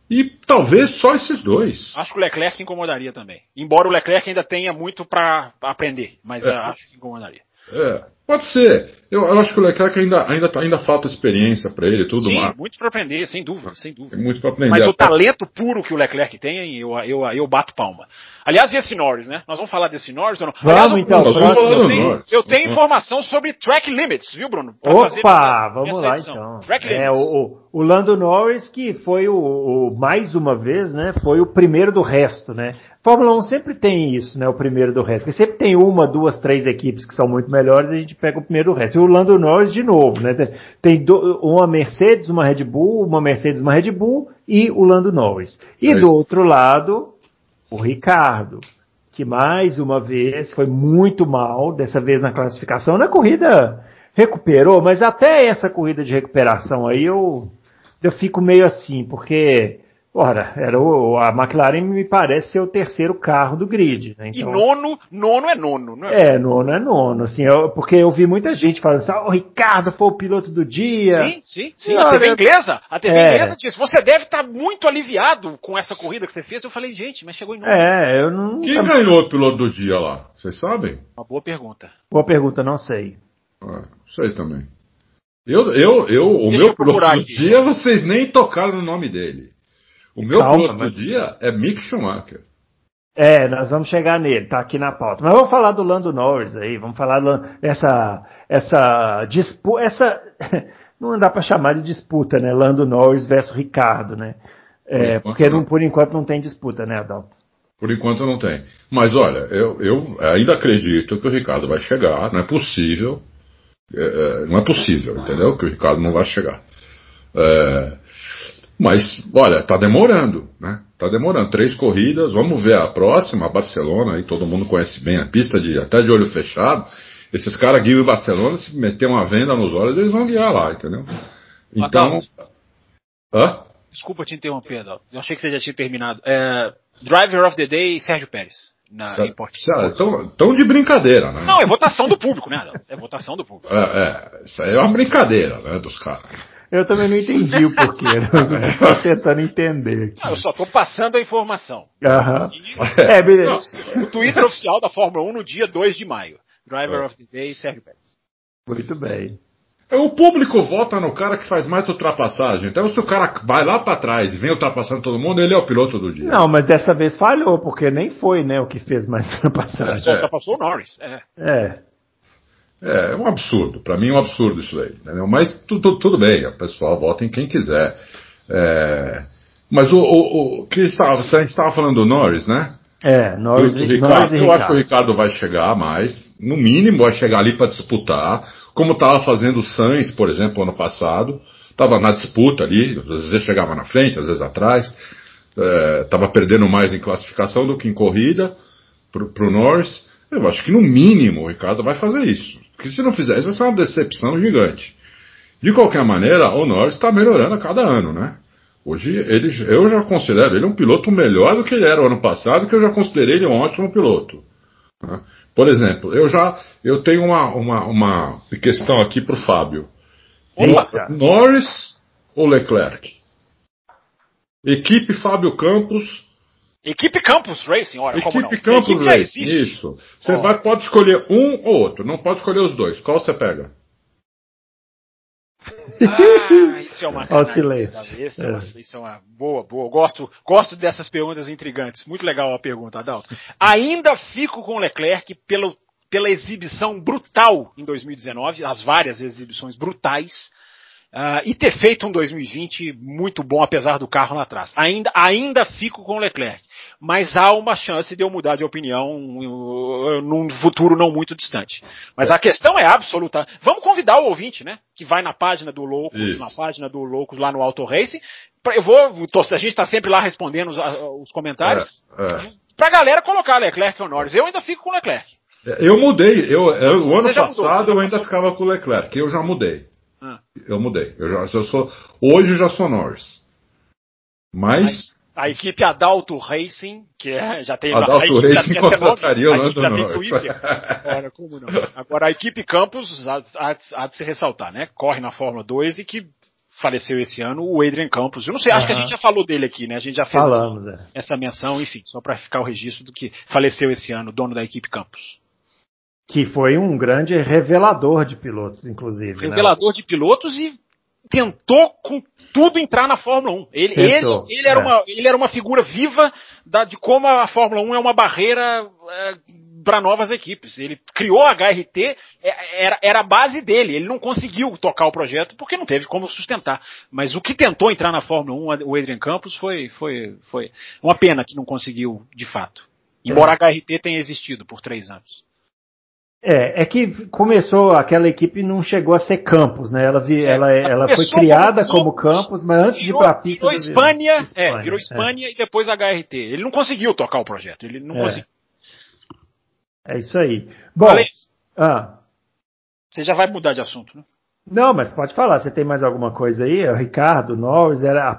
E talvez só esses dois. Acho que o Leclerc incomodaria também. Embora o Leclerc ainda tenha muito para aprender, mas é. acho que incomodaria. É, pode ser. Eu, eu, acho que o Leclerc ainda, ainda, ainda falta experiência para ele tudo Sim, mais. muito para aprender, sem dúvida, sem dúvida. Tem muito para aprender. Mas o talento puro que o Leclerc tem, eu, eu, eu bato palma. Aliás, e esse Norris, né? Nós vamos falar desse Norris ou não? Vamos Aliás, então. Nós vamos falar eu, tenho, Norris. eu tenho informação sobre track limits, viu, Bruno? Opa, essa, vamos essa lá então. Track é, limits. o, o Lando Norris que foi o, o, mais uma vez, né? Foi o primeiro do resto, né? Fórmula 1 sempre tem isso, né? O primeiro do resto. Porque sempre tem uma, duas, três equipes que são muito melhores e a gente pega o primeiro resto. E o Lando Norris de novo, né? Tem do, uma Mercedes, uma Red Bull, uma Mercedes, uma Red Bull e o Lando Norris. E do outro lado, o Ricardo que mais uma vez foi muito mal, dessa vez na classificação. Na corrida recuperou, mas até essa corrida de recuperação aí eu, eu fico meio assim, porque Ora, era o, a McLaren me parece ser o terceiro carro do grid. Né? Então, e nono, nono é nono, não é? É, nono é nono, assim, eu, porque eu vi muita gente falando assim, ah, o Ricardo foi o piloto do dia. Sim, sim, sim. a TV inglesa, a TV é. inglesa disse, você deve estar muito aliviado com essa corrida que você fez. Eu falei, gente, mas chegou em nono. É, eu não. Quem ganhou o piloto do dia lá? Vocês sabem? Uma boa pergunta. Boa pergunta, não sei. Ah, sei também. Eu, eu, eu, o Deixa meu piloto do dia, vocês nem tocaram no nome dele. O meu Calma, piloto mas... do dia é Mick Schumacher. É, nós vamos chegar nele, tá aqui na pauta. Mas vamos falar do Lando Norris aí, vamos falar dessa essa disputa, essa não dá para chamar de disputa, né? Lando Norris versus Ricardo, né? É, por porque não, por enquanto não tem disputa, né, Adalto? Por enquanto não tem. Mas olha, eu, eu ainda acredito que o Ricardo vai chegar, não é possível. É, é não é possível, entendeu? Que o Ricardo não vai chegar. É, mas, olha, está demorando, né? Está demorando. Três corridas, vamos ver a próxima, a Barcelona, aí todo mundo conhece bem a pista, de, até de olho fechado. Esses caras guiam em Barcelona, se meter uma venda nos olhos, eles vão guiar lá, entendeu? Então. Hã? Desculpa te interromper, Adalto. Eu achei que você já tinha terminado. É, Driver of the Day, Sérgio Pérez. Na tão, tão de brincadeira, né? Não, é votação do público, né, Adalto? É votação do público. É, é, isso aí é uma brincadeira, né, dos caras. Eu também não entendi o porquê. Estou tentando entender. Não, eu só estou passando a informação. Aham. É, beleza. O Twitter oficial da Fórmula 1 no dia 2 de maio. Driver é. of the Day, Sérgio Pérez. Muito bem. É, o público vota no cara que faz mais ultrapassagem. Então, se o cara vai lá para trás e vem ultrapassando todo mundo, ele é o piloto do dia. Não, mas dessa vez falhou, porque nem foi né, o que fez mais ultrapassagem. Só ultrapassou o Norris. É. é. É, é um absurdo. Para mim é um absurdo isso aí. Entendeu? Mas tudo, tudo bem, o pessoal vota em quem quiser. É, mas o, o, o que estava, a gente estava falando do Norris, né? É, Norris, do, do Ricardo, Norris Eu acho que o Ricardo vai chegar mais, no mínimo vai chegar ali para disputar, como estava fazendo o Sainz, por exemplo, ano passado. Estava na disputa ali, às vezes chegava na frente, às vezes atrás. Estava é, perdendo mais em classificação do que em corrida para o Norris. Eu acho que no mínimo o Ricardo vai fazer isso. Porque se não fizer isso vai ser uma decepção gigante. De qualquer maneira, o Norris está melhorando a cada ano, né? Hoje ele, eu já considero ele um piloto melhor do que ele era o ano passado, que eu já considerei ele um ótimo piloto. Né? Por exemplo, eu já eu tenho uma, uma, uma questão aqui para o Fábio. Norris ou Leclerc? Equipe Fábio Campos Equipe Campus Racing, olha, Equipe como não? Campus Equipe Racing, isso. Você oh. vai, pode escolher um ou outro, não pode escolher os dois. Qual você pega? Ah, isso é uma cabeça, é. Isso é uma boa, boa. Gosto, gosto dessas perguntas intrigantes. Muito legal a pergunta, Adalto. Ainda fico com o Leclerc pelo, pela exibição brutal em 2019, as várias exibições brutais Uh, e ter feito um 2020 muito bom, apesar do carro lá atrás. Ainda, ainda fico com o Leclerc. Mas há uma chance de eu mudar de opinião num futuro não muito distante. Mas a questão é absoluta. Vamos convidar o ouvinte, né? Que vai na página do Loucos, Isso. na página do Loucos lá no Auto Racing. Eu vou, a gente está sempre lá respondendo os, os comentários. É, é. Pra galera colocar Leclerc ou Norris. Eu ainda fico com o Leclerc. Eu mudei. Eu, eu o ano passado mudou, eu ainda ficava com o Leclerc. Eu já mudei. Ah. Eu mudei. Eu já, eu sou, hoje eu já sou Norris. Mas. A, a equipe Adalto Racing, que é, já tem Adalto a Racing contrataria o Lando Norris. Agora, como não? Agora, a equipe Campos há, há, há, de se ressaltar, né? Corre na Fórmula 2 e que faleceu esse ano, o Adrian Campos. Eu não sei, acho que a gente já falou dele aqui, né? A gente já fez Falamos, essa, é. essa menção, enfim, só para ficar o registro do que faleceu esse ano, dono da equipe Campos. Que foi um grande revelador de pilotos, inclusive. Né? Revelador né? de pilotos e tentou com tudo entrar na Fórmula 1. Ele, ele, ele, era, é. uma, ele era uma figura viva da, de como a Fórmula 1 é uma barreira é, para novas equipes. Ele criou a HRT, é, era, era a base dele. Ele não conseguiu tocar o projeto porque não teve como sustentar. Mas o que tentou entrar na Fórmula 1, o Adrian Campos, foi, foi, foi uma pena que não conseguiu de fato. Embora é. a HRT tenha existido por três anos. É, é que começou, aquela equipe não chegou a ser campus, né? Ela, vi, ela, ela, ela foi criada como, como campus, mas antes virou, de ir pra pista. Virou Espanha, Espanha, é, virou Espanha é. e depois HRT. Ele não conseguiu tocar o projeto, ele não é. conseguiu. É isso aí. Bom, ah. você já vai mudar de assunto, né? Não, mas pode falar, você tem mais alguma coisa aí? O Ricardo Norris, era a,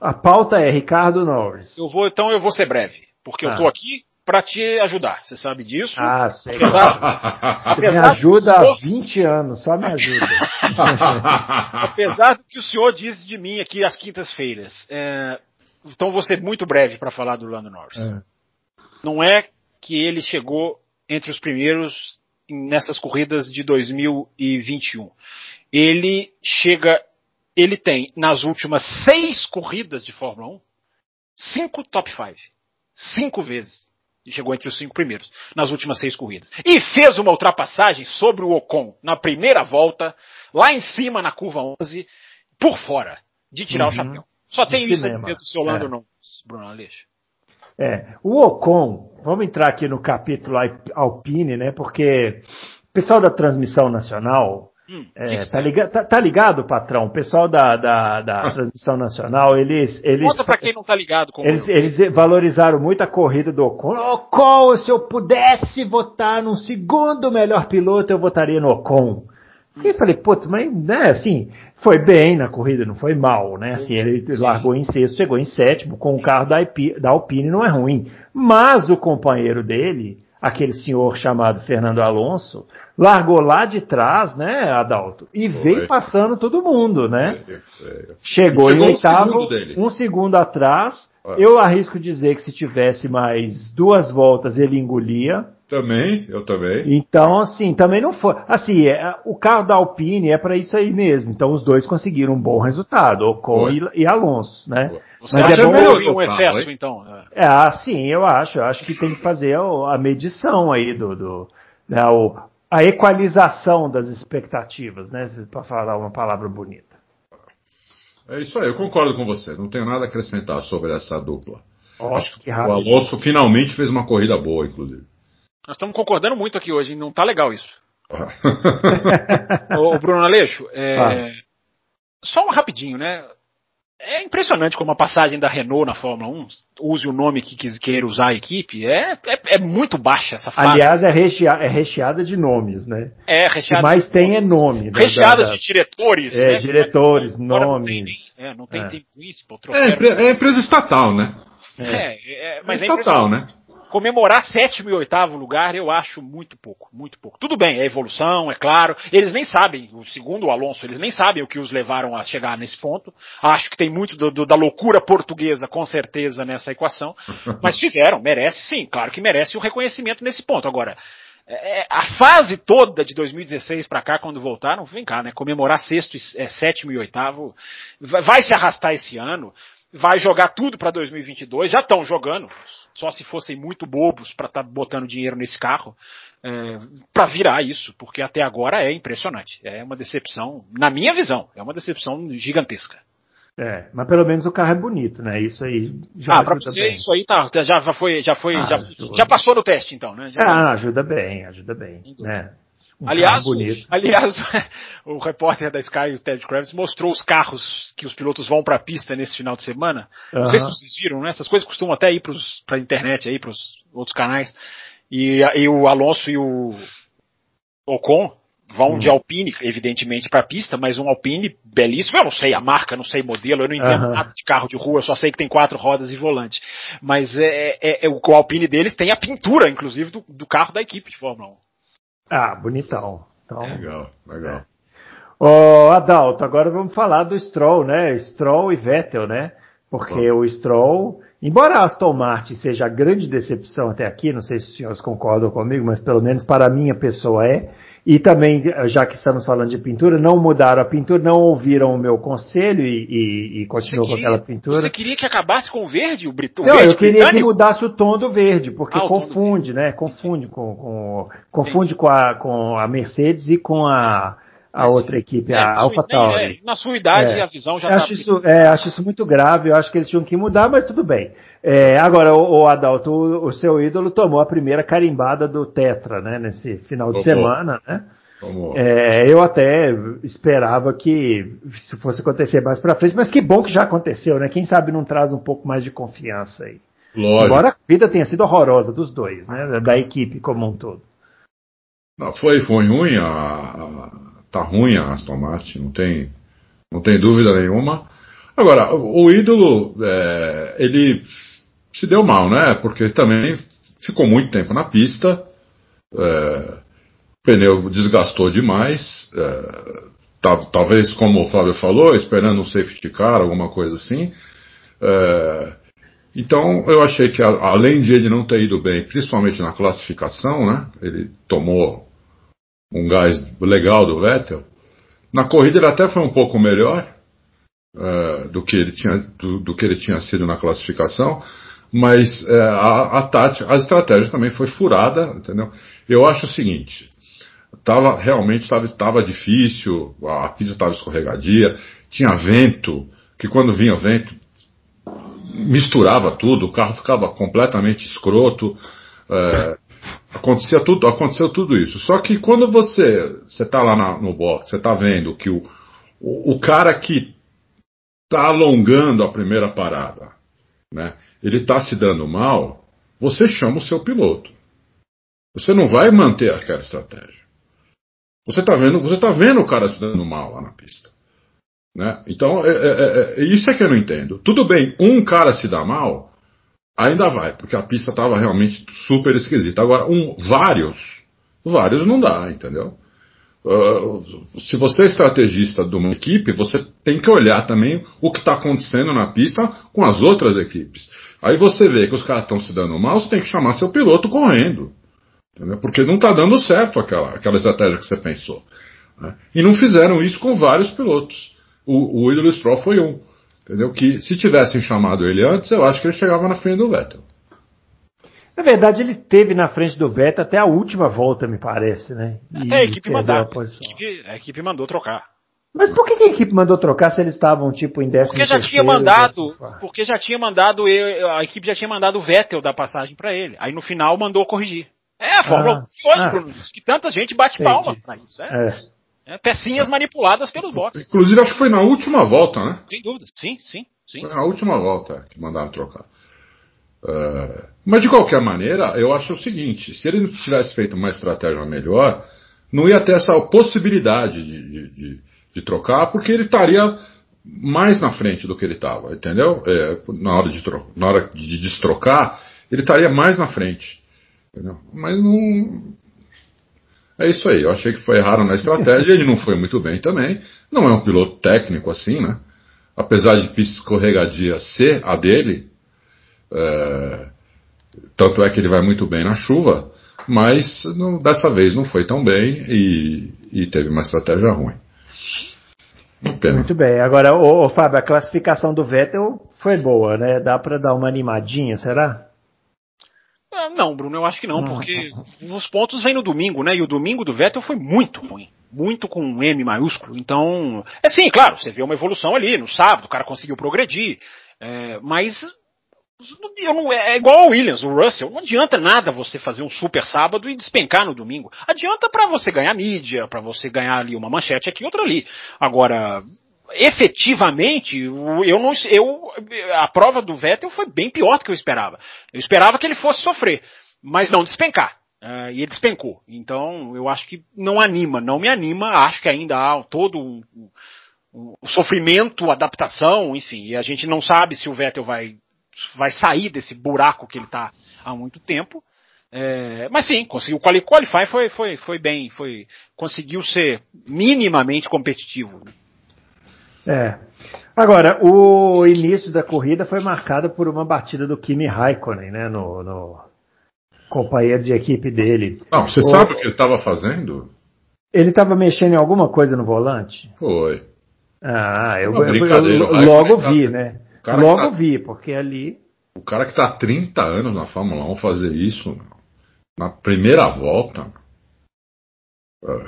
a pauta é Ricardo Norris. Eu vou, então eu vou ser breve, porque ah. eu tô aqui para te ajudar, você sabe disso. Ah, sei. Apesar, apesar me ajuda senhor... há 20 anos, só me ajuda. apesar do que o senhor diz de mim aqui às quintas-feiras. É, então vou ser muito breve para falar do Lando Norris. É. Não é que ele chegou entre os primeiros nessas corridas de 2021. Ele chega, ele tem nas últimas seis corridas de Fórmula 1, cinco top 5. Cinco vezes e chegou entre os cinco primeiros nas últimas seis corridas. E fez uma ultrapassagem sobre o Ocon na primeira volta, lá em cima na curva 11, por fora, de tirar uhum. o chapéu. Só tem isso a dizer do seu Lando é. Bruno Aleixo. É, o Ocon, vamos entrar aqui no capítulo Alpine, né, porque o pessoal da transmissão nacional, Hum, é, tá, ligado, tá, tá, ligado, patrão? O pessoal da, da, da transmissão nacional, eles. eles Conta pra quem não tá ligado. eles, eles valorizaram muito a corrida do Ocon. Ocon, se eu pudesse votar num segundo melhor piloto, eu votaria no Ocon. E falei, putz, mas, né, assim, foi bem na corrida, não foi mal, né? Assim, ele largou em sexto, chegou em sétimo, com o carro da, da Alpine não é ruim. Mas o companheiro dele, aquele senhor chamado Fernando Alonso, largou lá de trás, né, Adalto, e Foi. veio passando todo mundo, né? Chegou, chegou em oitavo, um segundo, um segundo atrás. Eu arrisco dizer que se tivesse mais duas voltas ele engolia. Também, eu também. Então, assim, também não foi. Assim, é, o carro da Alpine é para isso aí mesmo. Então, os dois conseguiram um bom resultado, Ocon e, e, Alonso, né? Você Mas é bom que um excesso, então? É, assim, eu acho. Eu acho que tem que fazer a, a medição aí do, do né, o, a equalização das expectativas, né? Para falar uma palavra bonita. É isso aí, eu concordo com você. Não tenho nada a acrescentar sobre essa dupla. Oh, Acho que, que o Alonso finalmente fez uma corrida boa, inclusive. Nós estamos concordando muito aqui hoje, não tá legal isso. o Bruno Aleixo, é... ah. só um rapidinho, né? É impressionante como a passagem da Renault na Fórmula 1, use o nome que queira usar a equipe, é, é, é muito baixa essa fase. Aliás, é, recheada, é recheada de nomes, né? É, recheada. Mas tem é nome. Né, recheada da, de diretores. É, né? diretores, nomes. Não tem, é, não tem, é. tem príncipe, é, é empresa estatal, né? É, é, mas é estatal, né? Comemorar sétimo e oitavo lugar eu acho muito pouco, muito pouco. Tudo bem, é evolução, é claro. Eles nem sabem, o segundo o Alonso, eles nem sabem o que os levaram a chegar nesse ponto. Acho que tem muito do, do, da loucura portuguesa, com certeza, nessa equação. Mas fizeram, merece sim, claro que merece o um reconhecimento nesse ponto. Agora, é, a fase toda de 2016 para cá, quando voltaram, vem cá, né? Comemorar sexto, é, sétimo e oitavo, vai, vai se arrastar esse ano vai jogar tudo para 2022, já estão jogando, só se fossem muito bobos para estar tá botando dinheiro nesse carro, é, para virar isso, porque até agora é impressionante. É uma decepção, na minha visão, é uma decepção gigantesca. É, mas pelo menos o carro é bonito, né? Isso aí já ah, ajuda você, bem. isso aí tá, já foi, já foi, ah, já, já, passou no teste então, né? Já ah, ajuda bem, ajuda bem, né? Um aliás, aliás, o repórter da Sky, o Ted Kravitz, mostrou os carros que os pilotos vão para a pista nesse final de semana. Uhum. Não sei se vocês viram, né? Essas coisas costumam até ir para a internet, aí, para os outros canais. E, e, o Alonso e o Ocon vão uhum. de Alpine, evidentemente, para a pista, mas um Alpine belíssimo. Eu não sei a marca, não sei modelo, eu não entendo uhum. nada de carro de rua, eu só sei que tem quatro rodas e volante. Mas é, é, é, o Alpine deles tem a pintura, inclusive, do, do carro da equipe de Fórmula 1. Ah, bonitão. Então, legal, legal. Ô, Adalto, agora vamos falar do Stroll, né? Stroll e Vettel, né? Porque Bom. o Stroll, embora a Aston Martin seja a grande decepção até aqui, não sei se os senhores concordam comigo, mas pelo menos para a minha pessoa é, e também, já que estamos falando de pintura, não mudaram a pintura, não ouviram o meu conselho e, e, e continuou com aquela pintura. Você queria que acabasse com o verde, o britão? Não, eu queria britânico? que mudasse o tom do verde, porque ah, confunde, né? Confunde com, com confunde com a, com a Mercedes e com a a outra equipe, é, a AlphaTauri. É, na sua idade é. a visão já está... Isso, é, acho isso muito grave, eu acho que eles tinham que mudar, mas tudo bem. É, agora, o, o Adalto, o, o, seu ídolo tomou a primeira carimbada do Tetra, né, nesse final de semana, né? É, eu até esperava que isso fosse acontecer mais para frente, mas que bom que já aconteceu, né? Quem sabe não traz um pouco mais de confiança aí. Lógico. Embora a vida tenha sido horrorosa dos dois, né? Da equipe como um todo. Não, foi, foi ruim a, a tá ruim a Aston Martin, não tem, não tem dúvida nenhuma. Agora, o ídolo, é, ele se deu mal, né? Porque também ficou muito tempo na pista, é, o pneu desgastou demais, é, talvez, como o Fábio falou, esperando um safety car, alguma coisa assim. É, então, eu achei que, além de ele não ter ido bem, principalmente na classificação, né? Ele tomou um gás legal do Vettel. Na corrida ele até foi um pouco melhor uh, do, que ele tinha, do, do, que ele tinha sido na classificação, mas uh, a, a, tática, a estratégia também foi furada, entendeu? Eu acho o seguinte, tava, realmente estava difícil, a pista estava escorregadia, tinha vento, que quando vinha vento misturava tudo, o carro ficava completamente escroto. É, acontecia tudo, aconteceu tudo isso. Só que quando você você está lá na, no box, você está vendo que o, o, o cara que está alongando a primeira parada, né, ele está se dando mal, você chama o seu piloto. Você não vai manter aquela estratégia. Você está vendo, você tá vendo o cara se dando mal lá na pista. Né? Então, é, é, é, isso é que eu não entendo. Tudo bem, um cara se dá mal, ainda vai, porque a pista estava realmente super esquisita. Agora, um, vários, vários não dá, entendeu? Uh, se você é estrategista de uma equipe, você tem que olhar também o que está acontecendo na pista com as outras equipes. Aí você vê que os caras estão se dando mal, você tem que chamar seu piloto correndo. Entendeu? Porque não está dando certo aquela, aquela estratégia que você pensou. Né? E não fizeram isso com vários pilotos o, o ídolo Stroll foi um. Entendeu? Que se tivessem chamado ele antes, eu acho que ele chegava na frente do Vettel. Na verdade, ele esteve na frente do Vettel até a última volta, me parece, né? E é, a equipe mandou. A, equipe, a equipe mandou trocar. Mas por que, a equipe mandou trocar se eles estavam tipo em décimo Porque já tinha mandado, porque já tinha mandado a equipe já tinha mandado o Vettel da passagem para ele. Aí no final mandou corrigir. É, a Fórmula ah, 1 ah, que tanta gente bate entendi. palma pra isso. É. é. É, pecinhas manipuladas pelos bots. Inclusive, acho que foi na última volta, né? Sem dúvida, sim, sim, sim. Foi na última volta que mandaram trocar. Uh, mas de qualquer maneira, eu acho o seguinte: se ele tivesse feito uma estratégia melhor, não ia ter essa possibilidade de, de, de, de trocar, porque ele estaria mais na frente do que ele estava, entendeu? É, na, hora de na hora de destrocar, ele estaria mais na frente. Entendeu? Mas não, é isso aí, eu achei que foi errado na estratégia, ele não foi muito bem também. Não é um piloto técnico assim, né? Apesar de pista escorregadia ser a dele, é, tanto é que ele vai muito bem na chuva, mas não, dessa vez não foi tão bem e, e teve uma estratégia ruim. Muito bem. Agora, ô, ô, Fábio, a classificação do Vettel foi boa, né? Dá para dar uma animadinha, será? Ah, não, Bruno, eu acho que não, porque os pontos vêm no domingo, né? E o domingo do Vettel foi muito ruim. Muito com um M maiúsculo. Então, é sim, claro, você vê uma evolução ali. No sábado, o cara conseguiu progredir. É, mas não, é igual ao Williams, o Russell. Não adianta nada você fazer um super sábado e despencar no domingo. Adianta para você ganhar mídia, para você ganhar ali uma manchete aqui, outra ali. Agora, efetivamente, eu não, eu, a prova do Vettel foi bem pior do que eu esperava. Eu esperava que ele fosse sofrer, mas não despencar. Uh, e ele despencou. Então, eu acho que não anima, não me anima. Acho que ainda há todo um, um, um sofrimento, adaptação, enfim. E a gente não sabe se o Vettel vai, vai sair desse buraco que ele está há muito tempo. É, mas sim, conseguiu qualify, foi, foi, foi bem, foi, conseguiu ser minimamente competitivo. É. Agora, o início da corrida foi marcado por uma batida do Kimi Raikkonen, né? No, no companheiro de equipe dele. Não, você o... sabe o que ele estava fazendo? Ele estava mexendo em alguma coisa no volante? Foi. Ah, eu, eu, eu logo vi, né? Logo tá... vi, porque ali. O cara que está há 30 anos na Fórmula 1 fazer isso na primeira volta.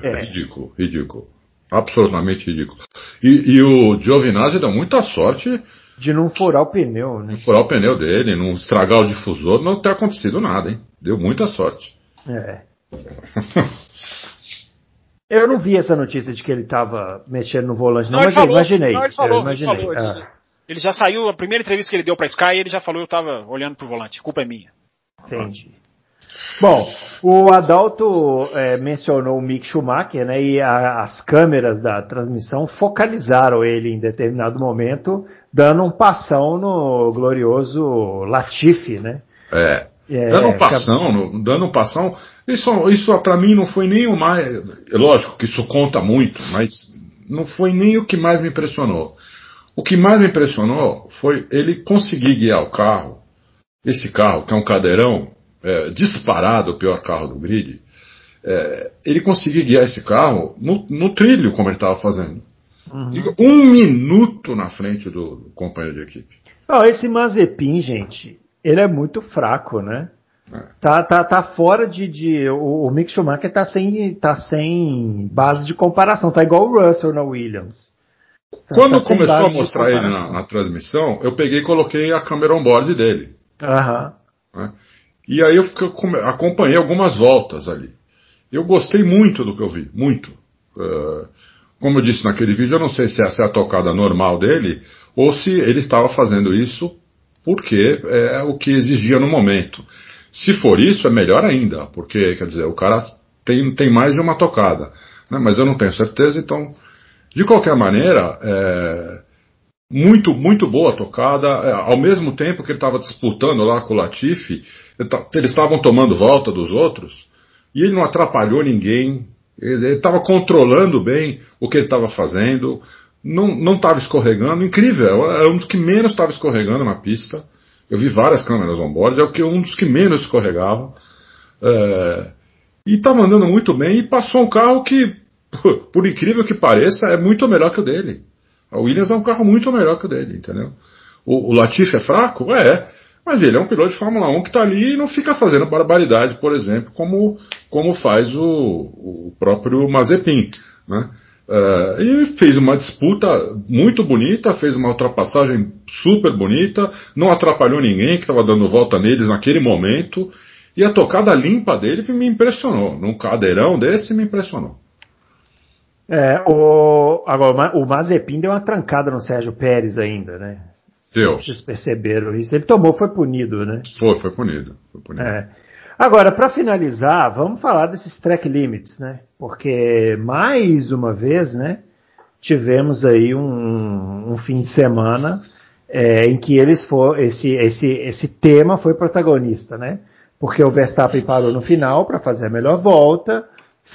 É, é. ridículo, ridículo. Absolutamente ridículo. E, e o Giovinazzi deu muita sorte. De não furar o pneu, né? Não furar o pneu dele, não estragar o difusor, não ter acontecido nada, hein? Deu muita sorte. É. eu não vi essa notícia de que ele estava mexendo no volante, não, não mas falou, eu imaginei. Não, ele falou, eu imaginei. Ele, falou, ah. ele, já saiu, a primeira entrevista que ele deu para Sky, ele já falou, eu estava olhando pro volante, culpa é minha. Entendi. Bom, o Adalto é, mencionou o Mick Schumacher, né? E a, as câmeras da transmissão focalizaram ele em determinado momento, dando um passão no glorioso Latifi, né? É. é dando um passão, no, dando um passão. Isso, isso para mim não foi nem o mais. Lógico que isso conta muito, mas não foi nem o que mais me impressionou. O que mais me impressionou foi ele conseguir guiar o carro, esse carro, que é um cadeirão, é, disparado o pior carro do grid, é, ele conseguir guiar esse carro no, no trilho, como ele estava fazendo. Uhum. Um minuto na frente do, companheiro de equipe. Oh, esse Mazepin, gente, ele é muito fraco, né? É. Tá, tá, tá fora de. de o, o Mick Schumacher tá sem, tá sem base de comparação, tá igual o Russell na Williams. Tá, Quando tá começou a mostrar ele na, na, transmissão, eu peguei e coloquei a câmera on-board dele. Aham. Né? E aí eu, acompanhei algumas voltas ali. Eu gostei muito do que eu vi, muito. Uh, como eu disse naquele vídeo, eu não sei se essa é a tocada normal dele ou se ele estava fazendo isso porque é o que exigia no momento. Se for isso, é melhor ainda, porque, quer dizer, o cara tem, tem mais de uma tocada. Né? Mas eu não tenho certeza, então, de qualquer maneira, é, muito, muito boa tocada. É, ao mesmo tempo que ele estava disputando lá com o Latifi, eles estavam tomando volta dos outros, e ele não atrapalhou ninguém. Ele estava controlando bem o que ele estava fazendo, não estava escorregando. Incrível, era um dos que menos estava escorregando na pista. Eu vi várias câmeras on-board, é o que um dos que menos escorregava. É, e estava andando muito bem e passou um carro que, por, por incrível que pareça, é muito melhor que o dele. A Williams é um carro muito melhor que o dele, entendeu? O, o Latifi é fraco? É. Mas ele é um piloto de Fórmula 1 que está ali e não fica fazendo barbaridade, por exemplo, como, como faz o, o próprio Mazepin. Né? Uh, e fez uma disputa muito bonita, fez uma ultrapassagem super bonita, não atrapalhou ninguém que estava dando volta neles naquele momento. E a tocada limpa dele me impressionou. Num cadeirão desse me impressionou. É, o, agora, o Mazepin deu uma trancada no Sérgio Pérez ainda, né? Deu. Vocês perceberam isso? Ele tomou, foi punido, né? Foi, foi punido. Foi punido. É. Agora, para finalizar, vamos falar desses track limits, né? Porque mais uma vez, né? Tivemos aí um, um fim de semana é, em que eles for, esse, esse, esse tema foi protagonista, né? Porque o Verstappen parou no final para fazer a melhor volta,